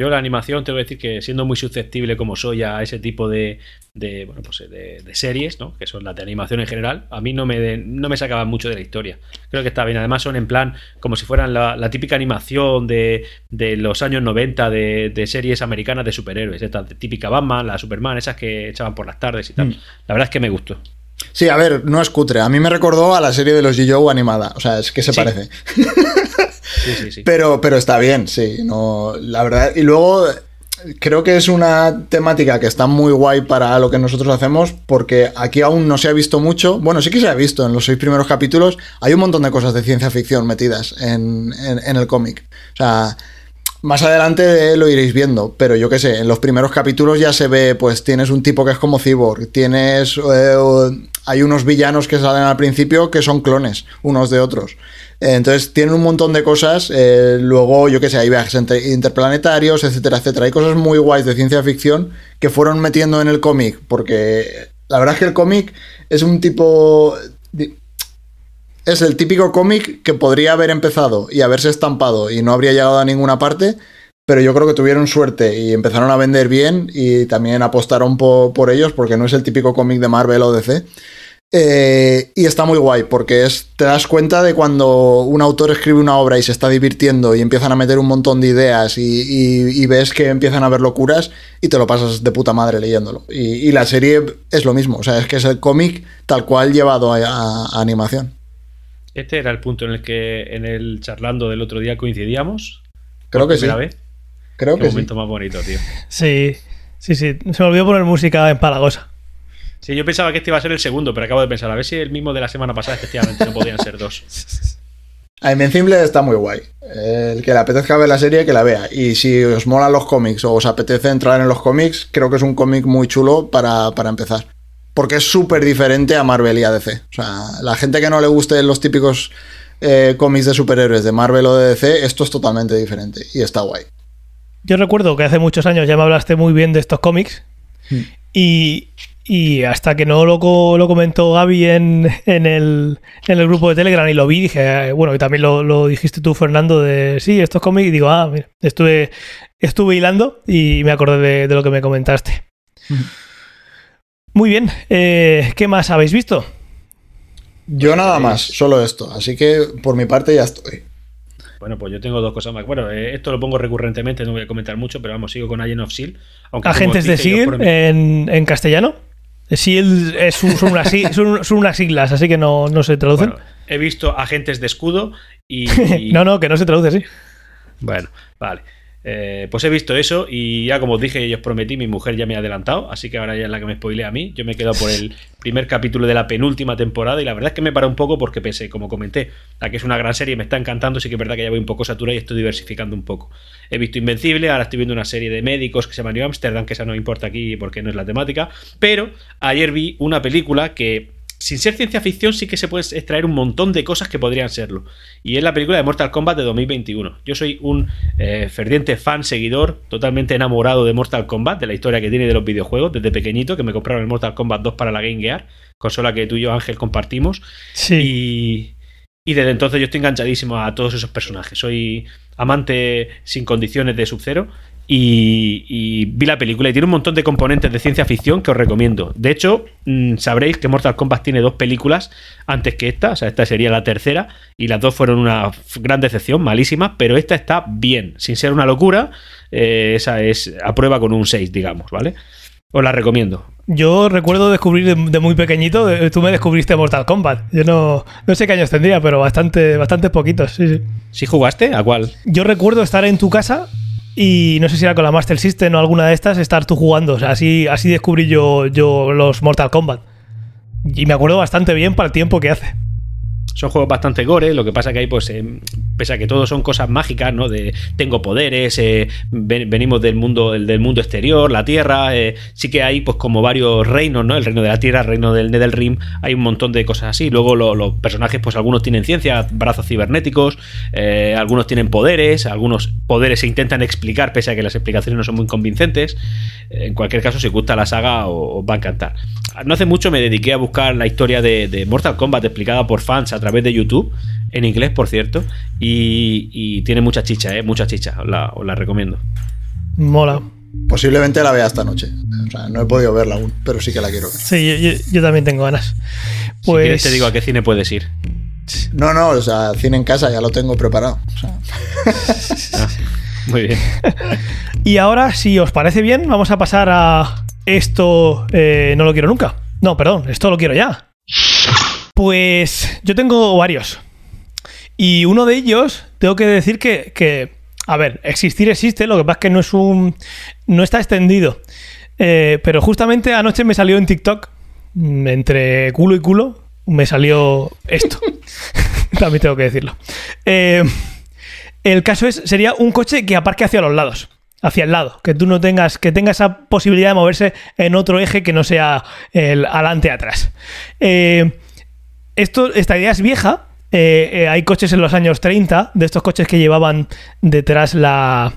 Yo la animación, tengo que decir que siendo muy susceptible como soy a ese tipo de, de bueno, pues de, series, ¿no? que son las de animación en general, a mí no me, no me sacaban mucho de la historia. Creo que está bien. Además son en plan como si fueran la, típica animación de, de, los años 90 de, series americanas de superhéroes. Esta típica Batman, la Superman, esas que echaban por las tardes y tal. Mm. La verdad es que me gustó. Sí, a ver, no es cutre. A mí me recordó a la serie de los G.I. animada. O sea, es que se parece. Pero, pero está bien, sí. No, la verdad. Y luego creo que es una temática que está muy guay para lo que nosotros hacemos, porque aquí aún no se ha visto mucho. Bueno, sí que se ha visto en los seis primeros capítulos. Hay un montón de cosas de ciencia ficción metidas en, el cómic. O sea. Más adelante lo iréis viendo, pero yo qué sé, en los primeros capítulos ya se ve, pues tienes un tipo que es como cyborg, tienes... Eh, hay unos villanos que salen al principio que son clones unos de otros. Entonces tienen un montón de cosas. Eh, luego, yo qué sé, hay viajes interplanetarios, etcétera, etcétera. Hay cosas muy guays de ciencia ficción que fueron metiendo en el cómic. Porque la verdad es que el cómic es un tipo. Es el típico cómic que podría haber empezado y haberse estampado y no habría llegado a ninguna parte. Pero yo creo que tuvieron suerte y empezaron a vender bien y también apostaron por ellos porque no es el típico cómic de Marvel o DC. Eh, y está muy guay, porque es, te das cuenta de cuando un autor escribe una obra y se está divirtiendo y empiezan a meter un montón de ideas y, y- y ves que empiezan a haber locuras y te lo pasas de puta madre leyéndolo. Y, y la serie es lo mismo, o sea, es que es el cómic tal cual llevado a, a- a animación. Este era el punto en el que en el charlando del otro día coincidíamos. Creo que sí. vez. Creo Qué que sí. momento más bonito, tío. Sí, sí, sí. Se me olvidó poner música empalagosa. Sí, yo pensaba que este iba a ser el segundo, pero acabo de pensar, a ver si el mismo de la semana pasada, efectivamente, no podían ser dos. A Invencible está muy guay. El que le apetezca ver la serie, que la vea. Y si os molan los cómics o os apetece entrar en los cómics, creo que es un cómic muy chulo para, para empezar. Porque es súper diferente a Marvel y a DC. O sea, la gente que no le guste los típicos eh, cómics de superhéroes de Marvel o de DC, esto es totalmente diferente. Y está guay. Yo recuerdo que hace muchos años ya me hablaste muy bien de estos cómics y, y hasta que no lo, co- lo comentó Gaby en, en, el, en el grupo de Telegram y lo vi, dije, eh, bueno, y también lo, lo dijiste tú, Fernando, de sí, estos cómics, y digo, ah, mira, estuve, estuve hilando y me acordé de, de lo que me comentaste. Muy bien, eh, ¿qué más habéis visto? Yo nada más, solo esto. Así que por mi parte ya estoy. Bueno, pues yo tengo dos cosas más. Bueno, eh, esto lo pongo recurrentemente, no voy a comentar mucho, pero vamos, sigo con Agent of. Aunque como Agentes de SEAL en, en castellano. SEAL es son, unas, son, son unas siglas, así que no, no se traducen. Bueno, he visto Agentes de Escudo y... y- no, no, que no se traduce así. Bueno, vale. Eh, pues he visto eso y ya como os dije y os prometí, mi mujer ya me ha adelantado, así que ahora ya es la que me spoilea a mí. Yo me he quedado por el primer capítulo de la penúltima temporada y la verdad es que me paró un poco porque pensé, como comenté, la que es una gran serie, me está encantando, sí que es verdad que ya voy un poco saturado y estoy diversificando un poco. He visto Invencible, ahora estoy viendo una serie de médicos que se llama New Amsterdam, que esa no importa aquí porque no es la temática, pero ayer vi una película que sin ser ciencia ficción sí que se puede extraer un montón de cosas que podrían serlo. Y es la película de Mortal Kombat de 2021. Yo soy un eh, ferviente fan, seguidor, totalmente enamorado de Mortal Kombat, de la historia que tiene de los videojuegos, desde pequeñito, que me compraron el Mortal Kombat 2 para la Game Gear, consola que tú y yo, Ángel, compartimos. Sí. Y, y desde entonces yo estoy enganchadísimo a todos esos personajes. Soy amante sin condiciones de Sub-Zero. Y, y vi la película y tiene un montón de componentes de ciencia ficción que os recomiendo. De hecho, mm, sabréis que Mortal Kombat tiene dos películas antes que esta, o sea, esta sería la tercera, y las dos fueron una gran decepción, malísimas, pero esta está bien, sin ser una locura, eh, esa es a prueba con un 6, digamos, ¿vale? Os la recomiendo. Yo recuerdo descubrir de, de muy pequeñito, de- tú me descubriste Mortal Kombat. Yo no, no sé qué años tendría, pero bastante, bastante poquitos. Sí, sí. ¿Sí jugaste? ¿A cuál? Yo recuerdo estar en tu casa y no sé si era con la Master System o alguna de estas, estar tú jugando. O sea, así, así descubrí yo, yo los Mortal Kombat. Y me acuerdo bastante bien para el tiempo que hace. Son juegos bastante gore, lo que pasa que hay, pues, eh, pese a que todos son cosas mágicas, ¿no? De tengo poderes, eh, ven- venimos del mundo, el- del mundo exterior, la Tierra, eh, sí que hay, pues, como varios reinos, ¿no? El reino de la Tierra, el reino del Netherrim, hay un montón de cosas así. Luego lo- los personajes, pues, algunos tienen ciencia, brazos cibernéticos, eh, algunos tienen poderes, algunos poderes se intentan explicar, pese a que las explicaciones no son muy convincentes. En cualquier caso, si gusta la saga, os va a encantar. No hace mucho me dediqué a buscar la historia de, de Mortal Kombat explicada por fans a través de YouTube, en inglés, por cierto, y, y tiene mucha chicha, ¿eh? Mucha chicha, os la, os la recomiendo. Mola. Posiblemente la vea esta noche. O sea, no he podido verla aún, pero sí que la quiero ver. Sí, yo, yo- yo también tengo ganas. Si Pues. quieres te digo a qué cine puedes ir. No, no, o sea, cine en casa ya lo tengo preparado. O sea, Ah, muy bien. Y ahora, si os parece bien, vamos a pasar a esto eh, no lo quiero nunca. No, perdón, esto lo quiero ya. Pues yo tengo varios. Y uno de ellos, tengo que decir que, que, a ver, existir existe, lo que pasa es que no es un. no está extendido. Eh, pero justamente anoche me salió en TikTok, mm, entre culo y culo, me salió esto. También tengo que decirlo. Eh, el caso es, sería un coche que aparque hacia los lados. Hacia el lado. Que tú no tengas, que tenga esa posibilidad de moverse en otro eje que no sea el adelante atrás. Eh, esto, esta idea es vieja. Eh, eh, hay coches en los años 30, de estos coches que llevaban detrás la.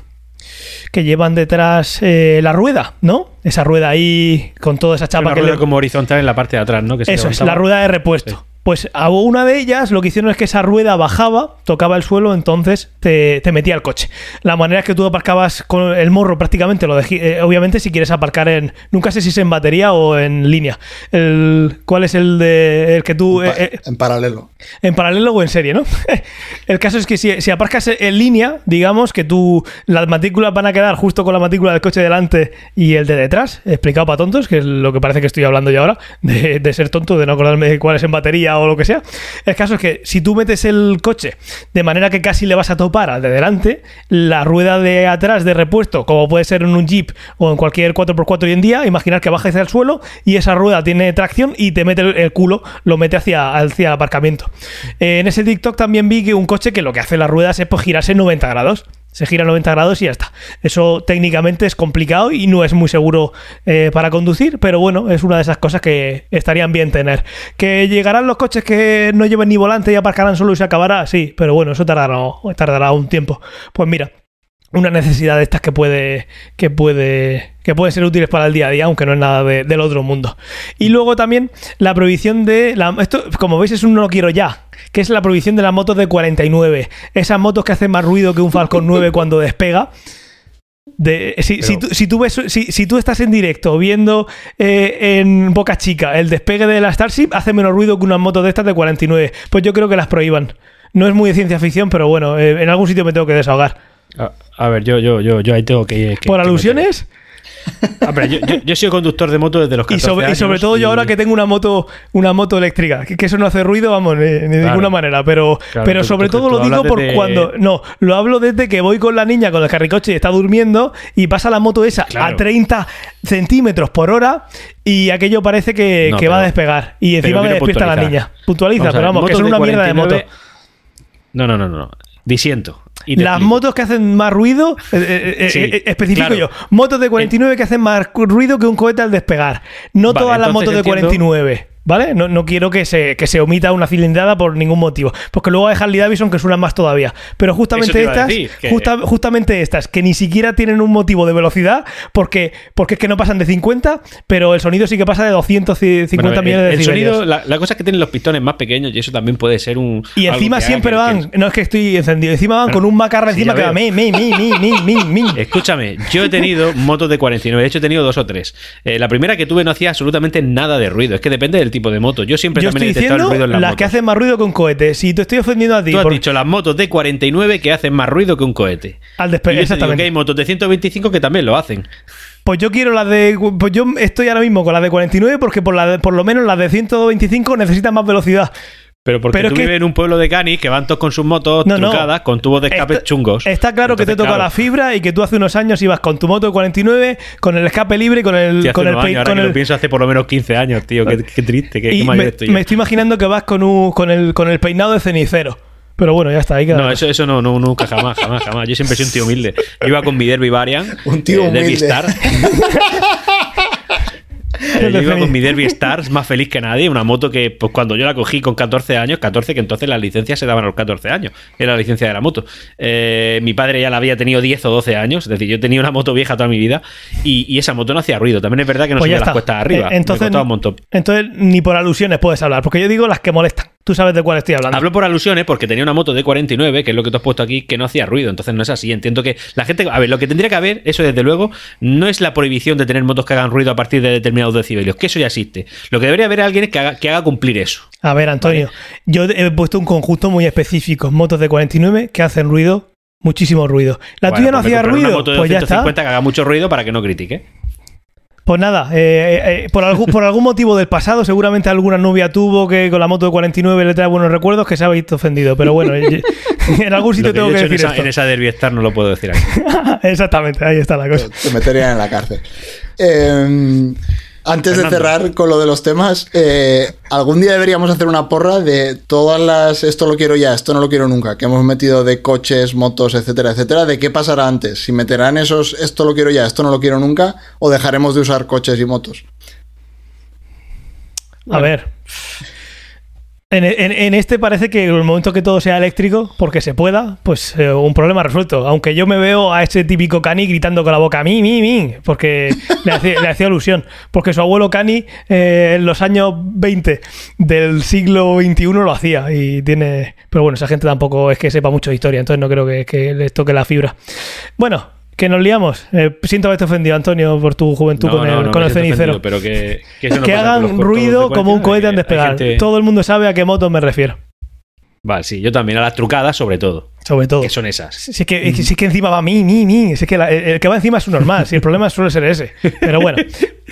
que llevan detrás eh, la rueda, ¿no? Esa rueda ahí con toda esa chapa Una que rueda le. como horizontal en la parte de atrás, ¿no? Que se Eso es, levantaba. la rueda de repuesto. Pues a una de ellas lo que hicieron es que esa rueda bajaba, tocaba el suelo, entonces te, te metía el coche. La manera es que tú aparcabas con el morro prácticamente, lo dejé, eh, obviamente si quieres aparcar en, nunca sé si es en batería o en línea. El, ¿Cuál es el de el que tú... En, eh, eh, en paralelo. en paralelo o en serie, ¿no? El caso es que si, si aparcas en línea, digamos que tú las matrículas van a quedar justo con la matrícula del coche delante y el de detrás, explicado para tontos, que es lo que parece que estoy hablando yo ahora, de, de ser tonto, de no acordarme de cuál es en batería o lo que sea. El caso es que si tú metes el coche de manera que casi le vas a topar al de delante, la rueda de atrás de repuesto, como puede ser en un Jeep o en cualquier 4x4 hoy en día, imaginar que baja hacia el suelo y esa rueda tiene tracción y te mete el, culo, lo mete hacia, hacia el aparcamiento. Eh, en ese TikTok también vi que un coche que lo que hace las ruedas es pues, girarse 90 grados. Se gira 90 grados y ya está. Eso técnicamente es complicado y no es muy seguro eh, para conducir, pero bueno, es una de esas cosas que estarían bien tener. ¿Que llegarán los coches que no lleven ni volante y aparcarán solo y se acabará? Sí, pero bueno, eso tardará, tardará un tiempo. Pues mira, una necesidad de estas que puede que puede que pueden ser útiles para el día a día, aunque no es nada de- del otro mundo. Y luego también la prohibición de la, esto, como veis, es un no quiero ya, que es la prohibición de las motos de 49. Esas motos que hacen más ruido que un Falcon 9 cuando despega. De, si, si tú, si, tú ves, si, si tú estás en directo viendo eh, en Boca Chica el despegue de la Starship, hace menos ruido que unas motos de estas de 49. Pues yo creo que las prohíban. No es muy de ciencia ficción, pero bueno, eh, en algún sitio me tengo que desahogar. A, a ver, yo, yo, yo, yo ahí tengo que. que- ¿Por que alusiones? meter- Hombre, yo, yo, yo he sido conductor de moto desde los Y 14 sobre, y años sobre todo yo y- ahora que tengo una moto una moto eléctrica, que, que eso no hace ruido, vamos, ni, ni de ninguna manera, pero, Claro, pero tú- sobre tú- todo tú lo digo por desde- cuando... No, lo hablo desde que voy con la niña con el carricoche y está durmiendo y pasa la moto esa a Claro. 30 centímetros por hora y aquello parece que, No, que va a despegar. Y encima me despierta la niña. Puntualiza, Vamos pero vamos, que de una mierda de moto. 49 No, no, no, no. Disiento. Y Las explico. motos que hacen más ruido, eh, eh, eh, Sí, eh, especifico claro. yo, motos de 49 que hacen más ruido que un cohete al despegar. No Vale, todas las motos de entiendo- 49. ¿Vale? No, no quiero que se, que se omita una cilindrada por ningún motivo. Porque luego hay Harley Davidson que suenan más todavía. Pero justamente estas, decir, que- justa- justamente estas, que ni siquiera tienen un motivo de velocidad, porque, porque es que no pasan de 50, pero el sonido sí que pasa de 250 Bueno, el- millones de el, sonido, la, la cosa es que tienen los pistones más pequeños y eso también puede ser un. Y encima siempre van, que- no es que estoy encendido, encima van Bueno, con un macarra sí, encima que va veo. mi, mi, mi, mi, mi, mi. Escúchame, yo he tenido motos de 49, de hecho he tenido dos o tres. Eh, la primera que tuve no hacía absolutamente nada de ruido, es que depende del tipo de moto. Yo siempre Yo también he estoy detectado el ruido en las las motos. que hacen más ruido que un cohete. Si te estoy ofendiendo a ti Tú has dicho las motos de 49 que hacen más ruido que un cohete. al digo exactamente. que hay motos de 125 que también lo hacen. Pues yo quiero las de. Pues yo estoy ahora mismo con las de 49 porque por, la de- por lo menos las de 125 necesitan más velocidad. Pero porque Pero tú que- vives en un pueblo de canis que van todos con sus motos No, con tubos de escape Está- chungos. Está claro que te toca claro, la fibra y que tú hace unos años ibas con tu moto de 49, con el escape libre y con el. Sí, hace con el, años, ahora con que el- lo pienso hace por lo menos 15 años, tío. Qué, qué triste, qué, y qué mayor me, estoy me estoy imaginando que vas con, un, con, el, con el peinado de cenicero. Pero bueno, ya está, ahí queda. No, eso, eso no, no, nunca, jamás, jamás, jamás. Yo siempre soy un tío humilde. Yo iba con mi Derby Varian. Un tío eh, Derby humilde. Star. Eh, yo iba con mi Derby Stars más feliz que nadie, una moto que pues cuando yo la cogí con 14 años, 14 que entonces las licencias se daban a los 14 años, era la licencia de la moto. Eh, mi padre ya la había tenido 10 o 12 años, es decir, yo tenía una moto vieja toda mi vida y, y esa moto no hacía ruido. También es verdad que no Pues subía las cuestas arriba, Eh, entonces, me costaba un montón. entonces, ni por alusiones puedes hablar, porque yo digo las que molestan. Tú sabes de cuál estoy hablando. Hablo por alusiones porque tenía una moto de 49, que es lo que tú has puesto aquí, que no hacía ruido. Entonces no es así. Entiendo que la gente. A ver, lo que tendría que haber, eso desde luego, no es la prohibición de tener motos que hagan ruido a partir de determinados decibelios, que eso ya existe. Lo que debería haber alguien es que haga, que haga cumplir eso. A ver, Antonio, yo he puesto un conjunto muy específico, motos de 49 que hacen ruido, muchísimo ruido. La Bueno, tuya no pues hacía ruido, Una moto de pues ya está. 150 que haga mucho ruido para que no critique. Pues nada, eh, eh, por, algún, por algún motivo del pasado, seguramente alguna novia tuvo que con la moto de 49 le trae buenos recuerdos que se ha visto ofendido. Pero bueno, eh, en algún sitio que tengo que decir en esa, esto. en esa Derby Star no lo puedo decir aquí. Exactamente, ahí está la cosa. Te meterían en la cárcel. Eh, antes de cerrar con lo de los temas, eh, algún día deberíamos hacer una porra de todas las esto lo quiero ya, esto no lo quiero nunca, que hemos metido de coches, motos, etcétera, etcétera, de qué pasará antes, si meterán esos esto lo quiero ya, esto no lo quiero nunca, o dejaremos de usar coches y motos. A ver. En, este parece que en el momento que todo sea eléctrico, porque se pueda, pues eh, un problema resuelto. Aunque yo me veo a ese típico Cani gritando con la boca, mi, mi, mi, porque le hacía, le hacía alusión. Porque su abuelo Cani eh, en los años 20 del siglo XXI lo hacía. Y tiene. Pero bueno, esa gente tampoco es que sepa mucho de historia, entonces no creo que, que les toque la fibra. Bueno. Que nos liamos. Eh, siento haberte ofendido, Antonio, por tu juventud No, con el, no, con el cenicero. Pero que, hagan ruido como un cohete hay despegar. gente- Todo el mundo sabe a qué moto me refiero. Vale, sí, yo también. A las trucadas, sobre todo. Sobre todo. Que son esas. Sí que, sí que encima va mi, mi, mi. Es que la- el, el que va encima es un normal. Si el problema suele ser ese. Pero bueno.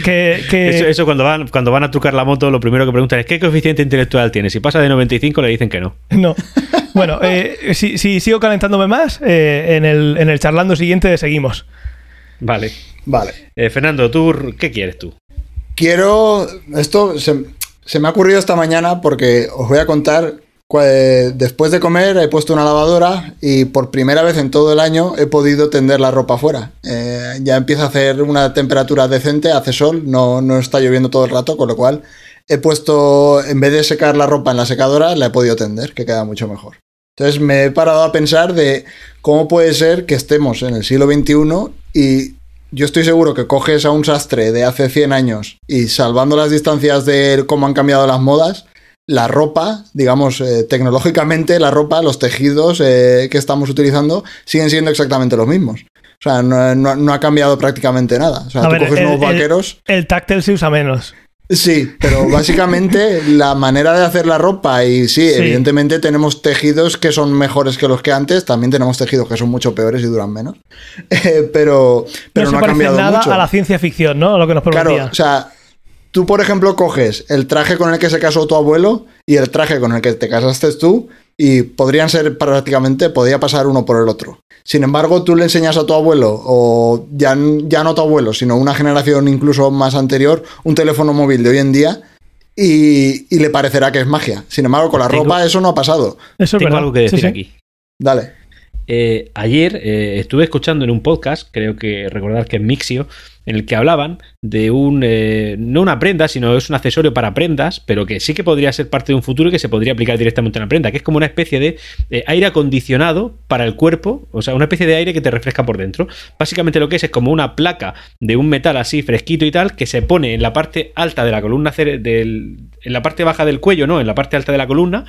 Que, que- Eso, eso cuando van cuando van a trucar la moto, lo primero que preguntan es ¿qué coeficiente intelectual tiene? Si pasa de 95 le dicen que no. No. Bueno, eh, si, si sigo calentándome más, eh, en, el, en el charlando siguiente seguimos. Vale. Vale. Eh, Fernando, ¿tú qué quieres tú? Quiero. Esto se, se me ha ocurrido esta mañana porque os voy a contar. Eh, Después de comer he puesto una lavadora y por primera vez en todo el año he podido tender la ropa fuera. Eh, ya empieza a hacer una temperatura decente, hace sol, no, no está lloviendo todo el rato, con lo cual he puesto, en vez de secar la ropa en la secadora, la he podido tender, que queda mucho mejor. Entonces me he parado a pensar de cómo puede ser que estemos en el siglo XXI y yo estoy seguro que coges a un sastre de hace 100 años y salvando las distancias de cómo han cambiado las modas, la ropa, digamos, eh, tecnológicamente, la ropa, los tejidos eh, que estamos utilizando siguen siendo exactamente los mismos. O sea, no, no- no ha cambiado prácticamente nada. O sea, A tú ver, coges el- el- vaqueros. El táctil se usa menos. Sí, pero básicamente la manera de hacer la ropa y sí, Sí. evidentemente tenemos tejidos que son mejores que los que antes, también tenemos tejidos que son mucho peores y duran menos, Eh, pero, pero no no, se ha cambiado nada mucho. a la ciencia ficción, ¿no? Lo que nos prometía. Claro, o sea, tú por ejemplo coges el traje con el que se casó tu abuelo y el traje con el que te casaste tú y podrían ser prácticamente, podría pasar uno por el otro. Sin embargo, tú le enseñas a tu abuelo, o ya, ya no tu abuelo, sino una generación incluso más anterior, un teléfono móvil de hoy en día y, y le parecerá que es magia. Sin embargo, con la Tengo- ropa eso no ha pasado. Eso es Tengo verdad. algo que Sí, decir sí. aquí. Dale. Eh, ayer eh, estuve escuchando en un podcast, creo que recordar que es Mixio, en el que hablaban de un, eh, no una prenda, sino es un accesorio para prendas, pero que sí que podría ser parte de un futuro y que se podría aplicar directamente a una prenda, que es como una especie de eh, aire acondicionado para el cuerpo, o sea, una especie de aire que te refresca por dentro. Básicamente lo que es es como una placa de un metal así fresquito y tal, que se pone en la parte alta de la columna, del, en la parte baja del cuello, no, en la parte alta de la columna.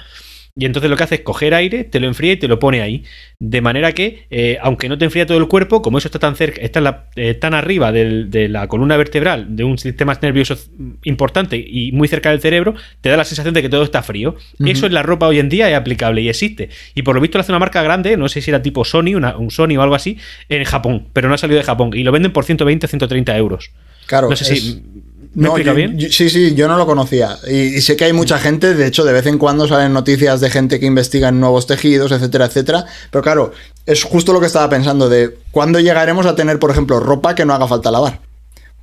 Y entonces lo que hace es coger aire, te lo enfría y te lo pone ahí. De manera que, eh, aunque no te enfría todo el cuerpo, como eso está tan cerca, está la- eh, tan arriba del- de la columna vertebral, de un sistema nervioso importante y muy cerca del cerebro, te da la sensación de que todo está frío. Eso en la ropa hoy en día es aplicable y existe. Y por lo visto lo hace una marca grande, no sé si era tipo Sony, una- un Sony o algo así, en Japón, pero no ha salido de Japón. Y lo venden por 120 o 130 euros. Claro. No sé es- si. ¿Me No, explica yo- bien? yo- sí, sí, yo no lo conocía. Y, y sé que hay mucha gente, de hecho, de vez en cuando salen noticias de gente que investiga en nuevos tejidos, etcétera, etcétera. Pero claro, es justo lo que estaba pensando de cuándo llegaremos a tener, por ejemplo, ropa que no haga falta lavar.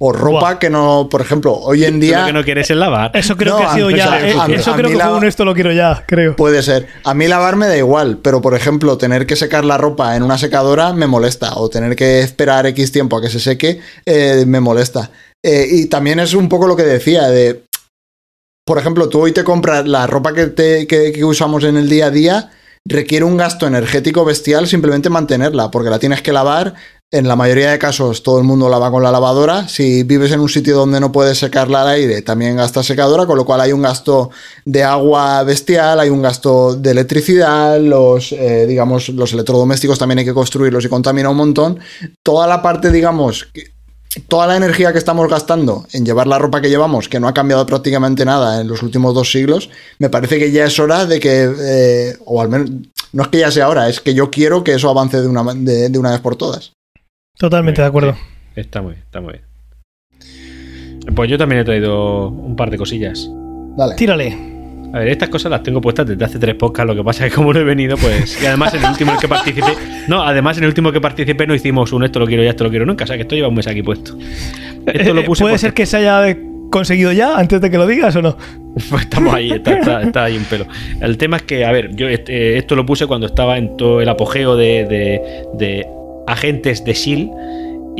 O ropa que no, por ejemplo, hoy en día... lo que no quieres es lavar. Eso creo No, que ha sido a- ya. eh, a eso a creo que fue un esto lo quiero ya, creo. Puede ser. A mí lavar me da igual, pero por ejemplo, tener que secar la ropa en una secadora me molesta. O tener que esperar X tiempo a que se seque eh, me molesta. Eh, y también es un poco lo que decía de. Por ejemplo, tú hoy te compras la ropa que, te- que- usamos en el día a día, requiere un gasto energético bestial simplemente mantenerla, porque la tienes que lavar. En la mayoría de casos todo el mundo lava con la lavadora. Si vives en un sitio donde no puedes secarla al aire, también gastas secadora, con lo cual hay un gasto de agua bestial, hay un gasto de electricidad, los, eh, digamos, los electrodomésticos también hay que construirlos y contamina un montón. Toda la parte, digamos, toda la energía que estamos gastando en llevar la ropa que llevamos, que no ha cambiado prácticamente nada en los últimos dos siglos, me parece que ya es hora de que, eh, o al menos, no es que ya sea hora, es que yo quiero que eso avance de una, de, de una vez por todas. Totalmente de acuerdo. Está muy bien, está muy bien. Pues yo también he traído un par de cosillas. Dale. Tírale. A ver, estas cosas las tengo puestas desde hace tres podcasts, lo que pasa es que como no he venido, pues... Y además en el último en el que participé... No, además en el último que participé no hicimos un esto lo quiero ya, esto lo quiero nunca, o sea que esto lleva un mes aquí puesto. Esto lo Eh, puse ¿Puede ser que se haya conseguido ya antes de que lo digas o no? Pues estamos ahí, está, está- está ahí un pelo. El tema es que, a ver, yo este, esto lo puse cuando estaba en todo el apogeo de, de- de agentes de SHIELD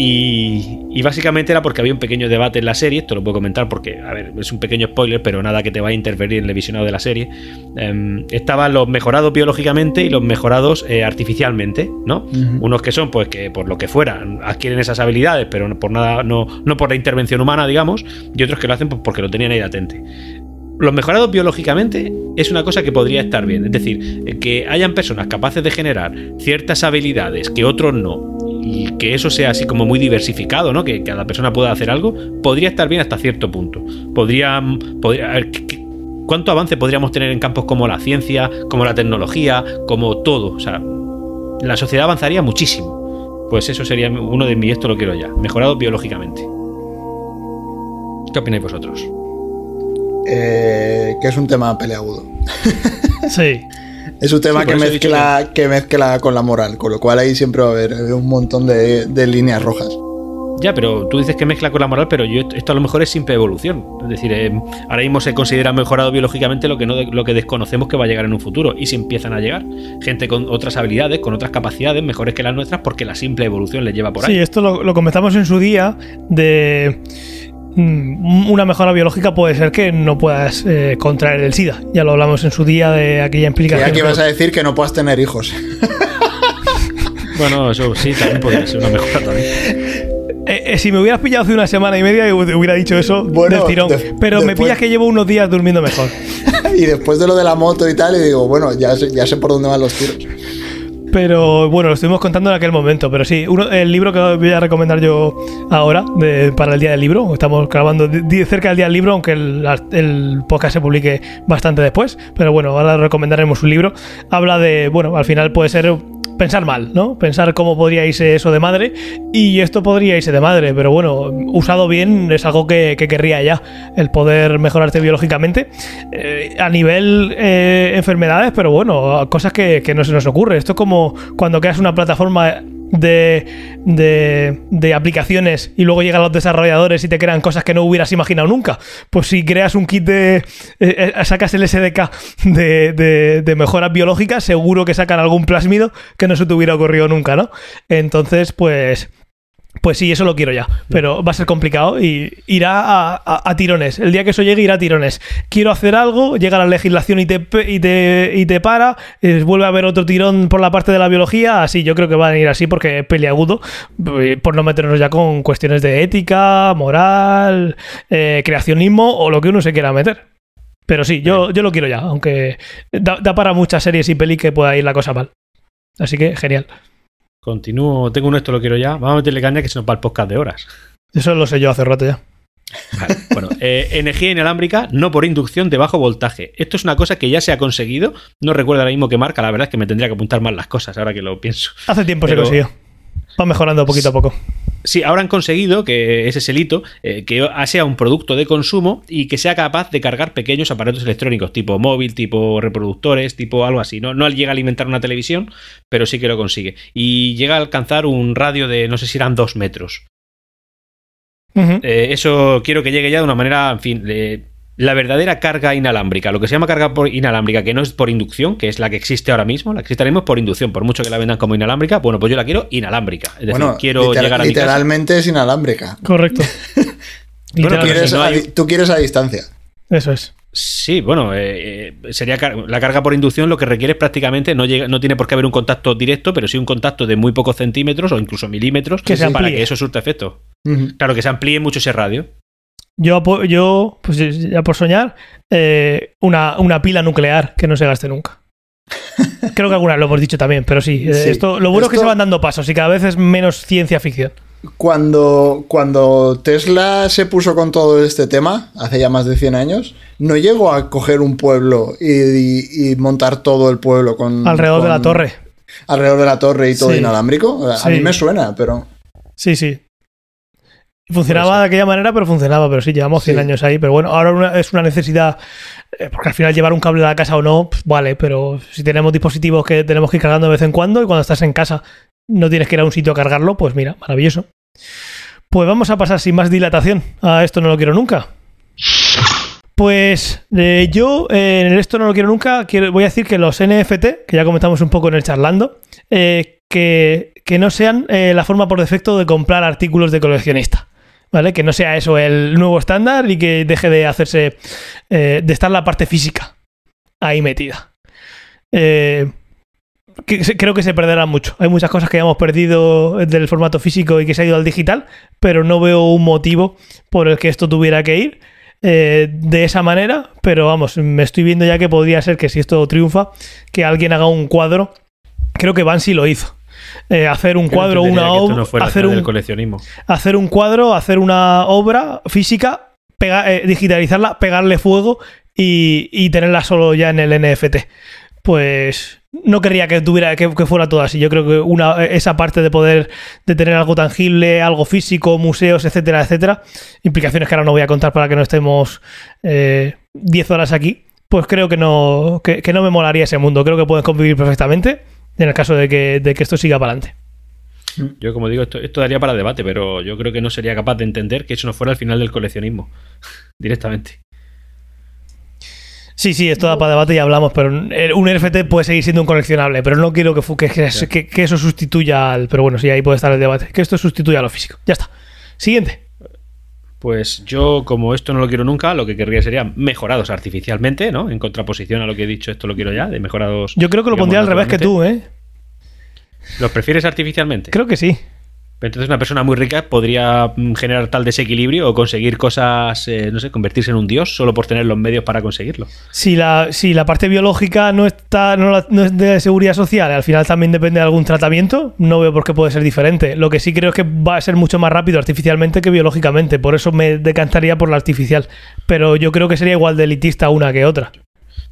Y, y básicamente era porque había un pequeño debate en la serie, esto lo puedo comentar porque, a ver, es un pequeño spoiler, pero nada que te vaya a interferir en el visionado de la serie. Em, estaban los mejorados biológicamente y los mejorados eh, artificialmente, ¿no? Unos que son, pues que por lo que fuera, adquieren esas habilidades, pero no por nada, no, no por la intervención humana, digamos, y otros que lo hacen pues, porque lo tenían ahí latente. Los mejorados biológicamente es una cosa que podría estar bien. Es decir, eh, que hayan personas capaces de generar ciertas habilidades que otros no. Y que eso sea así como muy diversificado, ¿no? Que cada persona pueda hacer algo, podría estar bien hasta cierto punto. Podría. podría a ver, ¿qué- qué- ¿Cuánto avance podríamos tener en campos como la ciencia, como la tecnología, como todo? O sea, la sociedad avanzaría muchísimo. Pues eso sería uno de mis, esto lo quiero ya, mejorado biológicamente. ¿Qué opináis vosotros? Eh, que es un tema peleagudo. Sí. Es un tema Sí, que, mezcla, que mezcla con la moral, con lo cual ahí siempre va a haber eh, un montón de, de líneas rojas. Ya, pero tú dices que mezcla con la moral, pero yo esto a lo mejor es simple evolución. Es decir, eh, ahora mismo se considera mejorado biológicamente lo que no lo que desconocemos que va a llegar en un futuro. Y si empiezan a llegar gente con otras habilidades, con otras capacidades mejores que las nuestras, porque la simple evolución les lleva por ahí. Sí, esto lo, lo comentamos en su día de una mejora biológica puede ser que no puedas eh, contraer el SIDA. Ya lo hablamos en su día de aquella Que implicación. aquí vas a decir que no puedas tener hijos. Bueno, eso sí, también podría ser una mejora también. Eh, eh, si me hubieras pillado hace una semana y media, hu- hubiera dicho eso Bueno, del tirón. de- Pero me pillas que llevo unos días durmiendo mejor. y después de lo de la moto y tal, y digo, bueno, ya sé, ya sé por dónde van los tiros. Pero bueno, lo estuvimos contando en aquel momento. Pero sí, uno, el libro que voy a recomendar yo ahora de- para el Día del Libro, estamos grabando cerca del Día del Libro, aunque el, el podcast se publique bastante después. Pero bueno, ahora recomendaremos un libro. Habla de, bueno, al final puede ser pensar mal, ¿no? Pensar cómo podría irse eso de madre. Y esto podría irse de madre, pero bueno, usado bien es algo que, que querría ya, el poder mejorarte biológicamente. Eh, a nivel eh, enfermedades, pero bueno, cosas que, que no se nos ocurre. Esto es como cuando creas una plataforma de, de, de aplicaciones y luego llegan los desarrolladores y te crean cosas que no hubieras imaginado nunca. Pues si creas un kit de... eh, eh, sacas el SDK de, de, de mejoras biológicas, seguro que sacan algún plásmido que no se te hubiera ocurrido nunca, ¿no? Entonces, pues... Pues sí, eso lo quiero ya, pero va a ser complicado y irá a, a- a tirones. El día que eso llegue irá a tirones. Quiero hacer algo, llega la legislación y te, y te, y te para, eh, vuelve a haber otro tirón por la parte de la biología, así yo creo que van a ir así porque es peliagudo, eh, por no meternos ya con cuestiones de ética, moral, eh, creacionismo o lo que uno se quiera meter. Pero sí, yo, yo lo quiero ya, aunque da, da para muchas series y peli que pueda ir la cosa mal. Así que genial. Continúo, tengo uno, esto lo quiero ya. Vamos a meterle caña que se nos va el podcast de horas. Eso lo sé yo hace rato ya. Vale, bueno, eh, energía inalámbrica no por inducción de bajo voltaje. Esto es una cosa que ya se ha conseguido. No recuerdo ahora mismo qué marca, la verdad es que me tendría que apuntar más las cosas ahora que lo pienso. Hace tiempo Pero- se consiguió. Va mejorando poquito a poco. Sí, ahora han conseguido que ese es el hito, eh, que sea un producto de consumo y que sea capaz de cargar pequeños aparatos electrónicos, tipo móvil, tipo reproductores, tipo algo así. No, no llega a alimentar una televisión, pero sí que lo consigue. Y llega a alcanzar un radio de, no sé si eran dos metros. Eh, eso quiero que llegue ya de una manera, en fin, eh, la verdadera carga inalámbrica, lo que se llama carga por inalámbrica, que no es por inducción, que es la que existe ahora mismo, la que existe ahora mismo es por inducción, por mucho que la vendan como inalámbrica, bueno, pues yo la quiero inalámbrica. Es decir, bueno, quiero literal- llegar a mi casa. literalmente es inalámbrica. Correcto. Bueno, Tú Literalmente. quieres, no a, hay- di- tú quieres a distancia. Eso es. Sí, bueno, eh, eh, sería car- la carga por inducción lo que requiere es prácticamente, no, llega, no tiene por qué haber un contacto directo, pero sí un contacto de muy pocos centímetros o incluso milímetros Que se para amplíe. que eso surta efecto. Claro, que se amplíe mucho ese radio. Yo, yo pues ya por soñar, eh, una, una pila nuclear que no se gaste nunca. Creo que alguna vez lo hemos dicho también, pero sí. eh, Sí. Esto, lo bueno es que se van dando pasos y cada vez es menos ciencia ficción. Cuando, cuando Tesla se puso con todo este tema, hace ya más de 100 años, no llegó a coger un pueblo y, y- y montar todo el pueblo con... Alrededor de la torre. Alrededor de la torre y todo Sí. inalámbrico. A Sí. mí me suena, pero... Sí, sí. Funcionaba de aquella manera, pero funcionaba. Pero sí, llevamos 100 Sí. años ahí. Pero bueno, ahora una- es una necesidad. eh, Porque al final llevar un cable a la casa o no, pf, vale. Pero si tenemos dispositivos que tenemos que ir cargando de vez en cuando y cuando estás en casa no tienes que ir a un sitio a cargarlo, pues mira, maravilloso. Pues vamos a pasar sin más dilatación a esto no lo quiero nunca. Pues eh, yo eh, en esto no lo quiero nunca quiero, voy a decir que los NFT, que ya comentamos un poco en el charlando, eh, que, que no sean la forma por defecto de comprar artículos de coleccionista. ¿Vale? Que no sea eso el nuevo estándar y que deje de hacerse. eh, de estar la parte física ahí metida. Eh, creo que se perderá mucho. Hay muchas cosas que hemos perdido del formato físico y que se ha ido al digital, pero no veo un motivo por el que esto tuviera que ir eh, de esa manera. Pero vamos, me estoy viendo ya que podría ser que si esto triunfa, que alguien haga un cuadro. Creo que Bansi lo hizo. Eh, hacer un no cuadro, una obra, no hacer un, coleccionismo. hacer un cuadro, hacer una obra física, pega- eh, digitalizarla, pegarle fuego y, y tenerla solo ya en el NFT. Pues no querría que tuviera que, que fuera todo así. Yo creo que una, esa parte de poder de tener algo tangible, algo físico, museos, etcétera, etcétera, implicaciones que ahora no voy a contar para que no estemos eh, 10 horas aquí. Pues creo que no, que, que no me molaría ese mundo. Creo que pueden convivir perfectamente en el caso de que, de que esto siga para adelante. Yo, como digo, esto, esto daría para debate, pero yo creo que no sería capaz de entender que eso no fuera el final del coleccionismo. Directamente. Sí, sí, esto da para debate y hablamos, pero un NFT puede seguir siendo un coleccionable, pero no quiero que, que- que eso sustituya al... Pero bueno, sí, ahí puede estar el debate, que esto sustituya a lo físico. Ya está. Siguiente. Pues yo, como esto no lo quiero nunca, lo que querría sería mejorados artificialmente, ¿no? En contraposición a lo que he dicho, esto lo quiero ya, de mejorados. Yo creo que lo digamos, pondría al revés que tú, ¿eh? ¿Los prefieres artificialmente? Creo que sí. Entonces una persona muy rica podría mm, generar tal desequilibrio o conseguir cosas, eh, no sé, convertirse en un dios solo por tener los medios para conseguirlo. Si la, si la parte biológica no está no, la- no es de seguridad social, al final también depende de algún tratamiento, no veo por qué puede ser diferente. Lo que sí creo es que va a ser mucho más rápido artificialmente que biológicamente, por eso me decantaría por la artificial. Pero yo creo que sería igual de elitista una que otra.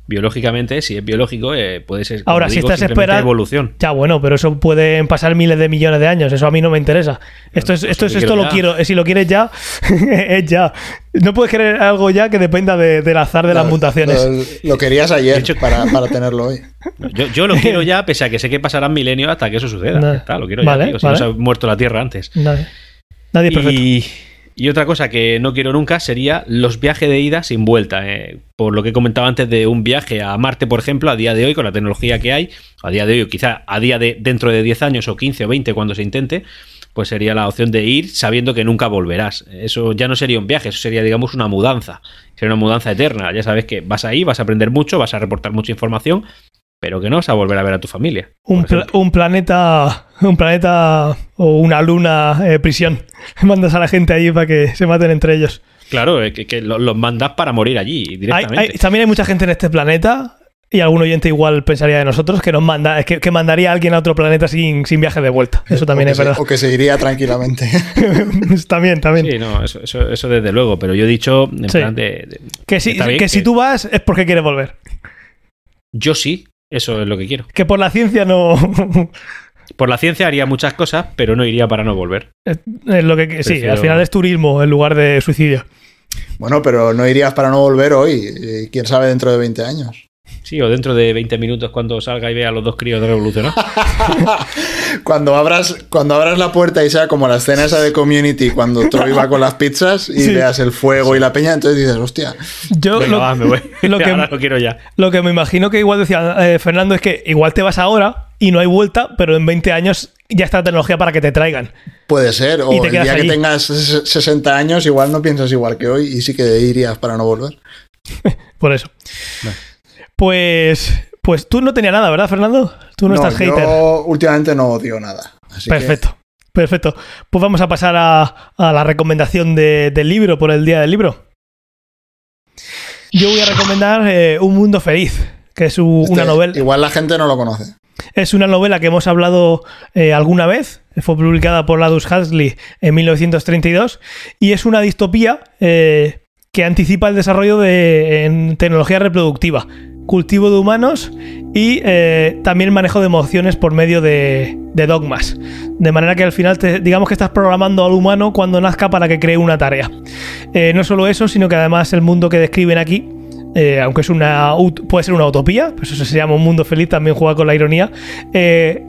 Biológicamente, si es biológico, eh, puede ser. como Ahora, si digo, estás esperando- evolución. Ya, bueno, pero eso pueden pasar miles de millones de años. Eso a mí no me interesa. Esto es, pues esto es, lo esto quiero lo ya. quiero. Eh, Si lo quieres ya, es ya. No puedes querer algo ya que dependa de- del azar de las mutaciones. Lo, lo querías ayer hecho- para, para tenerlo hoy. Yo, yo lo quiero ya, pese a que sé que pasarán milenios hasta que eso suceda. Está, lo quiero Vale, ya, tío, si vale. no se ha muerto la Tierra antes. Nadie, nadie es perfecto. Y, y otra cosa que no quiero nunca sería los viajes de ida sin vuelta. eh. Por lo que he comentado antes de un viaje a Marte, por ejemplo, a día de hoy, con la tecnología que hay, a día de hoy, quizá a día de dentro de 10 años o 15 o 20 cuando se intente, pues sería la opción de ir sabiendo que nunca volverás. Eso ya no sería un viaje, eso sería, digamos, una mudanza. Sería una mudanza eterna. Ya sabes que vas ahí, vas a aprender mucho, vas a reportar mucha información, pero que no vas a volver a ver a tu familia. Un, pla- un planeta un planeta o una luna eh, prisión. Mandas a la gente allí para que se maten entre ellos. Claro, eh, que, que lo- los mandas para morir allí directamente. hay- también hay mucha gente en este planeta y algún oyente igual pensaría de nosotros que nos manda que, que mandaría a alguien a otro planeta sin, sin viaje de vuelta. Eso también es se- verdad. o que se iría tranquilamente. también, también. Sí, no, eso, eso, eso desde luego, pero yo he dicho en Sí. plan de, de- que si, que si tú vas es porque quieres volver. Yo sí, eso es lo que quiero. Que por la ciencia no. Por la ciencia haría muchas cosas, pero no iría para no volver. es lo que sí, al final es turismo en lugar de suicidio. bueno, pero no irías para no volver hoy. y Quién sabe dentro de 20 años. Sí, o dentro de 20 minutos cuando salga y vea a los dos críos de revolucionar. Cuando abras, cuando abras la puerta y sea como la escena esa de Community, cuando Troy va con las pizzas y Sí. veas el fuego y la peña, entonces dices, hostia, Yo Venga, lo, va, me voy. lo que- Ahora lo quiero ya. lo que me imagino que igual decía eh, Fernando es que igual te vas ahora y no hay vuelta, pero en 20 años ya está la tecnología para que te traigan. puede ser. O el día allí. que tengas ses- 60 años, igual no piensas igual que hoy y sí que irías para no volver. Por eso. Vale. Pues, pues tú no tenías nada, ¿verdad, Fernando? Tú no, estás yo hater. últimamente no odio nada. así que- Perfecto. Perfecto. Pues vamos a pasar a, a la recomendación de- del libro por el día del libro. Yo voy a recomendar eh, Un Mundo Feliz, que es u- este, una novela. Igual la gente no lo conoce. Es una novela que hemos hablado eh, alguna vez. Fue publicada por Ladus Huxley en 1932 y es una distopía eh, que anticipa el desarrollo de en tecnología reproductiva, cultivo de humanos y eh, también manejo de emociones por medio de, de dogmas. De manera que al final, te- digamos que estás programando al humano cuando nazca para que cree una tarea. Eh, no solo eso, sino que además el mundo que describen aquí eh, aunque es una puede ser una utopía, pues eso se llama un mundo feliz, también juega con la ironía.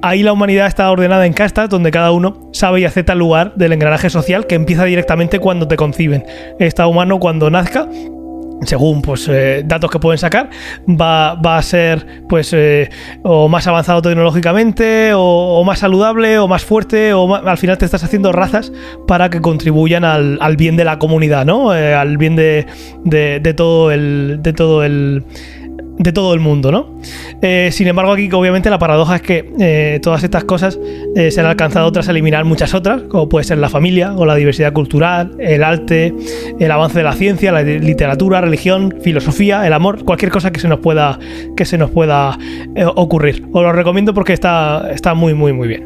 ahí la humanidad está ordenada en castas, donde cada uno sabe y acepta el lugar del engranaje social que empieza directamente cuando te conciben. Está humano cuando nazca según pues eh, datos que pueden sacar, va, va a ser pues eh, o más avanzado tecnológicamente, o, más saludable, o más fuerte, o al final te estás haciendo razas para que contribuyan al, al bien de la comunidad, ¿no? Eh, al bien de- de todo el. de todo el. De todo el mundo, ¿no? Eh, sin embargo, aquí obviamente la paradoja es que eh, todas estas cosas eh, se han alcanzado tras eliminar muchas otras, como puede ser la familia o la diversidad cultural, el arte, el avance de la ciencia, la li- literatura, religión, filosofía, el amor, cualquier cosa que se nos pueda, que se nos pueda ocurrir. Os lo recomiendo porque está, está muy, muy, muy bien.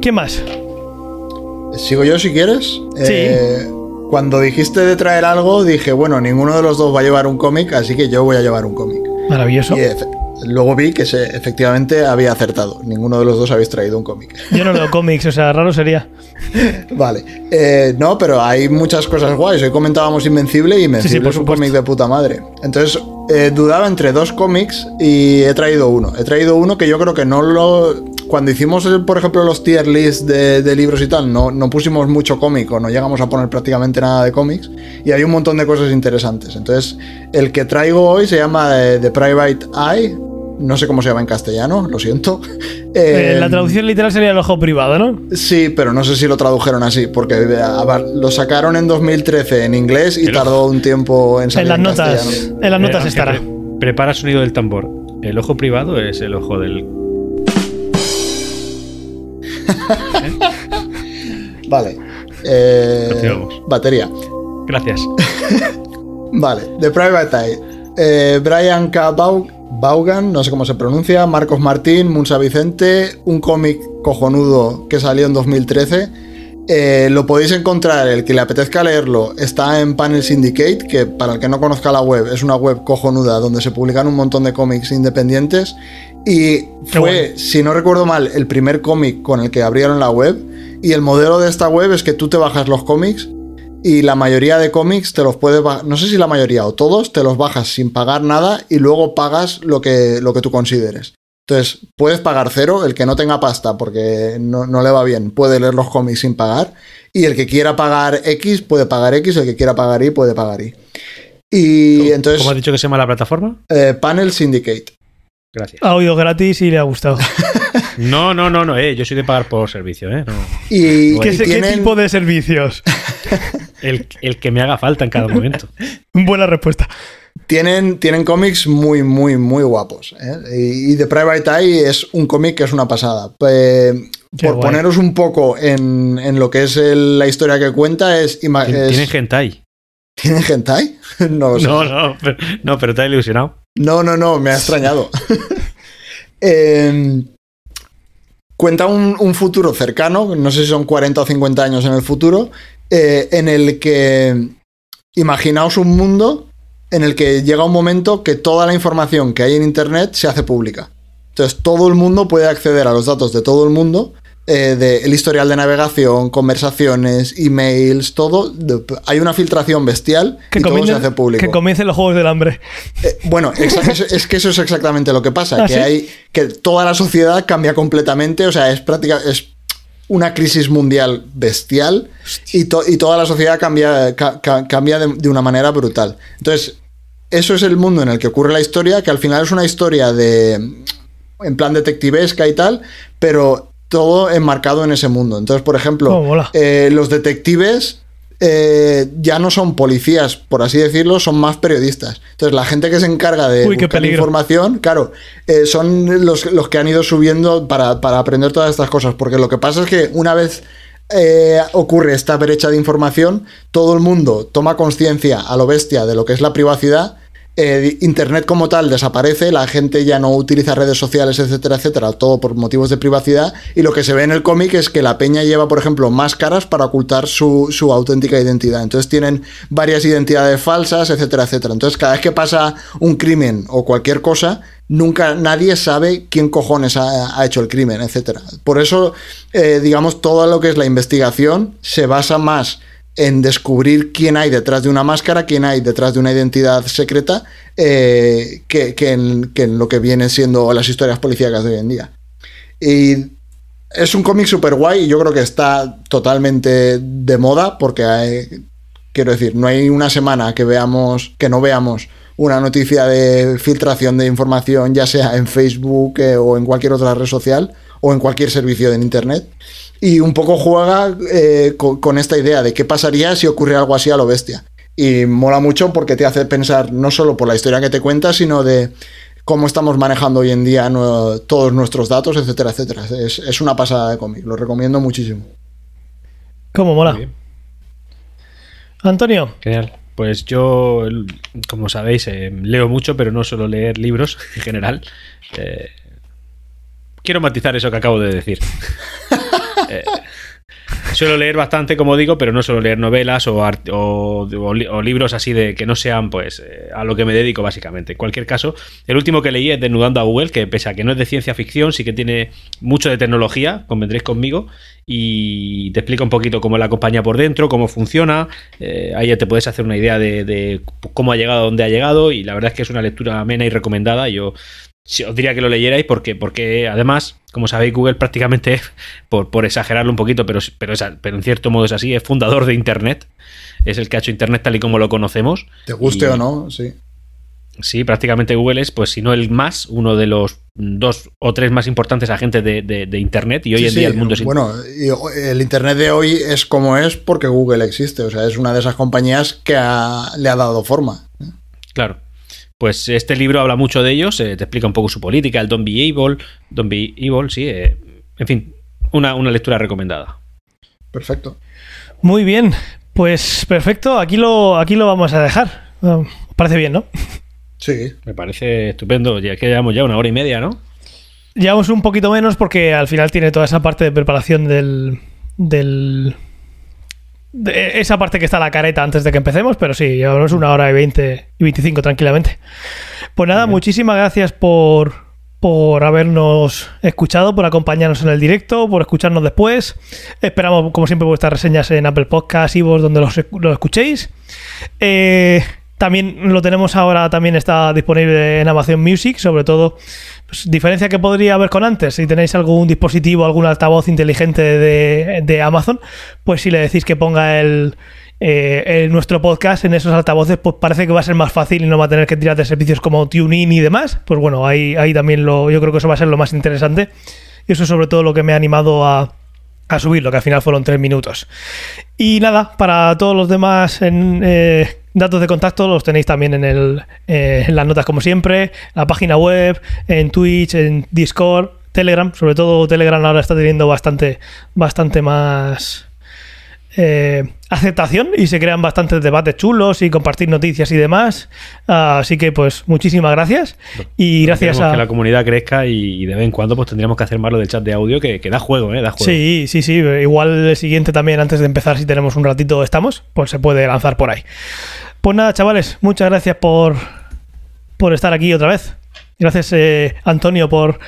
¿Quién más? ¿Sigo yo si quieres? Sí. Cuando dijiste de traer algo, dije, bueno, ninguno de los dos va a llevar un cómic, así que yo voy a llevar un cómic. Maravilloso. Y luego vi que se, efectivamente había acertado. Ninguno de los dos habéis traído un cómic. Yo no leo cómics, o sea, raro sería. Vale. Eh, no, pero hay muchas cosas guays. Hoy comentábamos Invencible y Invencible Sí, sí, por es un cómic de puta madre. Entonces, eh, dudaba entre dos cómics y he traído uno. He traído uno que yo creo que no lo... Cuando hicimos, eh, por ejemplo, los tier lists de, de libros y tal, no, no pusimos mucho cómic o no llegamos a poner prácticamente nada de cómics. Y hay un montón de cosas interesantes. Entonces, el que traigo hoy se llama eh, The Private Eye. No sé cómo se llama en castellano, lo siento. Eh, la traducción literal sería el ojo privado, ¿no? Sí, pero no sé si lo tradujeron así, porque ver, lo sacaron en 2013 en inglés y tardó un tiempo en En salir las en notas, castellano. en las notas estará. pre- prepara sonido del tambor. El ojo privado es el ojo del. Vale. Eh, batería. Gracias. Vale, The Private Eye. Eh, Brian K. Bau- Vaughan, no sé cómo se pronuncia, Marcos Martín, Munsa Vicente, un cómic cojonudo que salió en 2013. Eh, lo podéis encontrar, el que le apetezca leerlo, está en Panel Syndicate, que para el que no conozca la web, es una web cojonuda donde se publican un montón de cómics independientes. Y fue, si no recuerdo mal, el primer cómic con el que abrieron la web. Y el modelo de esta web es que tú te bajas los cómics y la mayoría de cómics te los puedes bajar, no sé si la mayoría o todos, te los bajas sin pagar nada y luego pagas lo que, lo que tú consideres. Entonces, puedes pagar cero, el que no tenga pasta porque no, no le va bien, puede leer los cómics sin pagar. Y el que quiera pagar X puede pagar X, el que quiera pagar Y puede pagar Y. Y entonces, ¿Cómo has dicho que se llama la plataforma? eh, Panel Syndicate. Gracias. Ha oído gratis y le ha gustado. No, no, no, no, eh. Yo soy de pagar por servicio, eh. No. Y, ¿Qué, y qué tipo de servicios? El, el que me haga falta en cada momento. Buena respuesta. Tienen, tienen cómics muy, muy, muy guapos. ¿eh? Y, y The Private Eye es un cómic que es una pasada. Eh, por guay. poneros un poco en, en lo que es el- la historia que cuenta, es. ima- Tien- es- Tienen hentai. ¿Tienen hentai? no lo sé. No, no, pero, no, pero te ha ilusionado. No, no, no, me ha extrañado. Eh, cuenta un, un futuro cercano, no sé si son 40 o 50 años en el futuro, eh, en el que imaginaos un mundo en el que llega un momento que toda la información que hay en Internet se hace pública. Entonces todo el mundo puede acceder a los datos de todo el mundo, eh, del historial de navegación, conversaciones, emails, todo. De- hay una filtración bestial Que, y todo se hace público. que comiencen los juegos del hambre. Eh, bueno, es que eso es exactamente lo que pasa, ¿Ah, que sí? hay que toda la sociedad cambia completamente, o sea, es práctica es una crisis mundial bestial y, to- y toda la sociedad cambia, ca- ca- cambia de, de una manera brutal. Entonces, eso es el mundo en el que ocurre la historia, que al final es una historia de en plan detectivesca y tal, pero todo enmarcado en ese mundo. Entonces, por ejemplo, Oh, eh, los detectives eh, ya no son policías, por así decirlo, son más periodistas. Entonces, la gente que se encarga de Uy, buscar información, claro, eh, son los, los que han ido subiendo para, para aprender todas estas cosas. Porque lo que pasa es que una vez eh, ocurre esta brecha de información, todo el mundo toma conciencia a lo bestia de lo que es la privacidad. eh, Internet como tal desaparece, la gente ya no utiliza redes sociales, etcétera, etcétera, todo por motivos de privacidad. Y lo que se ve en el cómic es que la peña lleva, por ejemplo, máscaras para ocultar su, su auténtica identidad. Entonces tienen varias identidades falsas, etcétera, etcétera. Entonces cada vez que pasa un crimen o cualquier cosa, nunca nadie sabe quién cojones ha, hecho el crimen, etcétera. Por eso, eh, digamos, todo lo que es la investigación se basa más en descubrir quién hay detrás de una máscara, quién hay detrás de una identidad secreta, eh, que, que en, lo que vienen siendo las historias policíacas de hoy en día. Y es un cómic súper guay y yo creo que está totalmente de moda porque Quiero decir, no hay una semana que veamos, que no veamos una noticia de filtración de información, ya sea en Facebook eh, o en cualquier otra red social o en cualquier servicio de Internet. Y un poco juega eh, con, con, esta idea de qué pasaría si ocurre algo así a lo bestia. Y mola mucho porque te hace pensar no solo por la historia que te cuenta, sino de cómo estamos manejando hoy en día no, todos nuestros datos, etcétera, etcétera. Es, es una pasada de cómic, lo recomiendo muchísimo. ¿Cómo mola? Antonio. Genial. Pues yo, como sabéis, eh, leo mucho, pero no suelo leer libros en general. Eh, quiero matizar eso que acabo de decir. suelo leer bastante, como digo, pero no suelo leer novelas o, o, libros así de que no sean pues eh, a lo que me dedico básicamente. En cualquier caso, el último que leí es Desnudando a Google, que pese a que no es de ciencia ficción, sí que tiene mucho de tecnología, convendréis conmigo, y te explica un poquito cómo es la compañía por dentro, cómo funciona, eh, ahí ya te puedes hacer una idea de, de, cómo ha llegado a donde ha llegado, y la verdad es que es una lectura amena y recomendada. Yo os diría que lo leyerais porque, porque además, como sabéis, Google prácticamente, por, por exagerarlo un poquito, pero, pero, es, pero, en cierto modo es así, es fundador de Internet. Es el que ha hecho Internet tal y como lo conocemos. Te guste y, o no, sí. Sí, prácticamente Google es, pues si no el más, uno de los dos o tres más importantes agentes de, de, de Internet y hoy sí, en día sí. el mundo es... Bueno, el Internet de hoy es como es porque Google existe, o sea, es una de esas compañías que ha, le ha dado forma. Claro. Pues este libro habla mucho de ellos, eh, te explica un poco su política, el Don't Be Evil, Don't Be Evil, sí, eh, en fin, una, una, lectura recomendada. Perfecto. Muy bien, pues perfecto, aquí lo, aquí lo vamos a dejar. Uh, parece bien, ¿no? Sí. Me parece estupendo, ya que llevamos ya una hora y media, ¿no? Llevamos un poquito menos porque al final tiene toda esa parte de preparación del... del de esa parte que está la careta antes de que empecemos, pero sí, llevamos una hora y 20 y 25 tranquilamente. Pues nada, Bien. muchísimas gracias por, por habernos escuchado, por acompañarnos en el directo, por escucharnos después. Esperamos, como siempre, vuestras reseñas en Apple Podcasts y vos donde los, los escuchéis. Eh, también lo tenemos ahora, también está disponible en Amazon Music, sobre todo, pues, diferencia que podría haber con antes. Si tenéis algún dispositivo, algún altavoz inteligente de, de Amazon, pues si le decís que ponga eh, el, nuestro podcast en esos altavoces, pues parece que va a ser más fácil y no va a tener que tirar de servicios como TuneIn y demás. Pues bueno, ahí, ahí también lo, yo creo que eso va a ser lo más interesante. Y eso es sobre todo lo que me ha animado a, a subirlo, que al final fueron tres minutos. Y nada, para todos los demás en, eh, datos de contacto los tenéis también en, el, eh, en las notas como siempre, la página web, en Twitch, en Discord, Telegram, sobre todo Telegram ahora está teniendo bastante, bastante más eh, aceptación y se crean bastantes debates chulos y compartir noticias y demás. Así que pues muchísimas gracias y gracias a que la comunidad crezca y de vez en cuando pues tendríamos que hacer más lo del chat de audio que, que da juego, ¿eh? Da juego. Sí, sí, sí. Igual el siguiente también antes de empezar si tenemos un ratito estamos, pues se puede lanzar por ahí. Pues nada, chavales, muchas gracias por por estar aquí otra vez. Gracias eh, Antonio por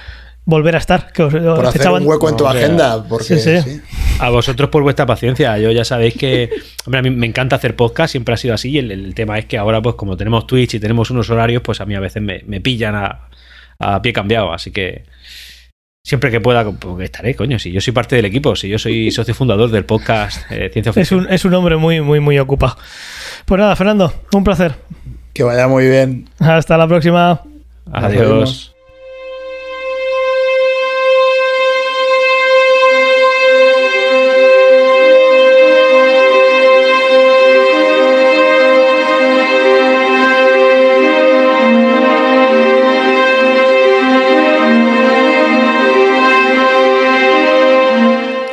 volver a estar. Que os, por hacer echaban... un hueco en tu agenda. Porque, sí, sí. Sí. A vosotros por vuestra paciencia. Yo ya sabéis que hombre, a mí me encanta hacer podcast, siempre ha sido así. Y el, el, tema es que ahora, pues como tenemos Twitch y tenemos unos horarios, pues a mí a veces me, me pillan a, a, pie cambiado. Así que siempre que pueda, pues estaré, coño. Si yo soy parte del equipo, si yo soy socio fundador del podcast eh, Ciencia Ficción. Es un, es un hombre muy, muy, muy ocupado. Pues nada, Fernando, un placer. Que vaya muy bien. Hasta la próxima. Adiós.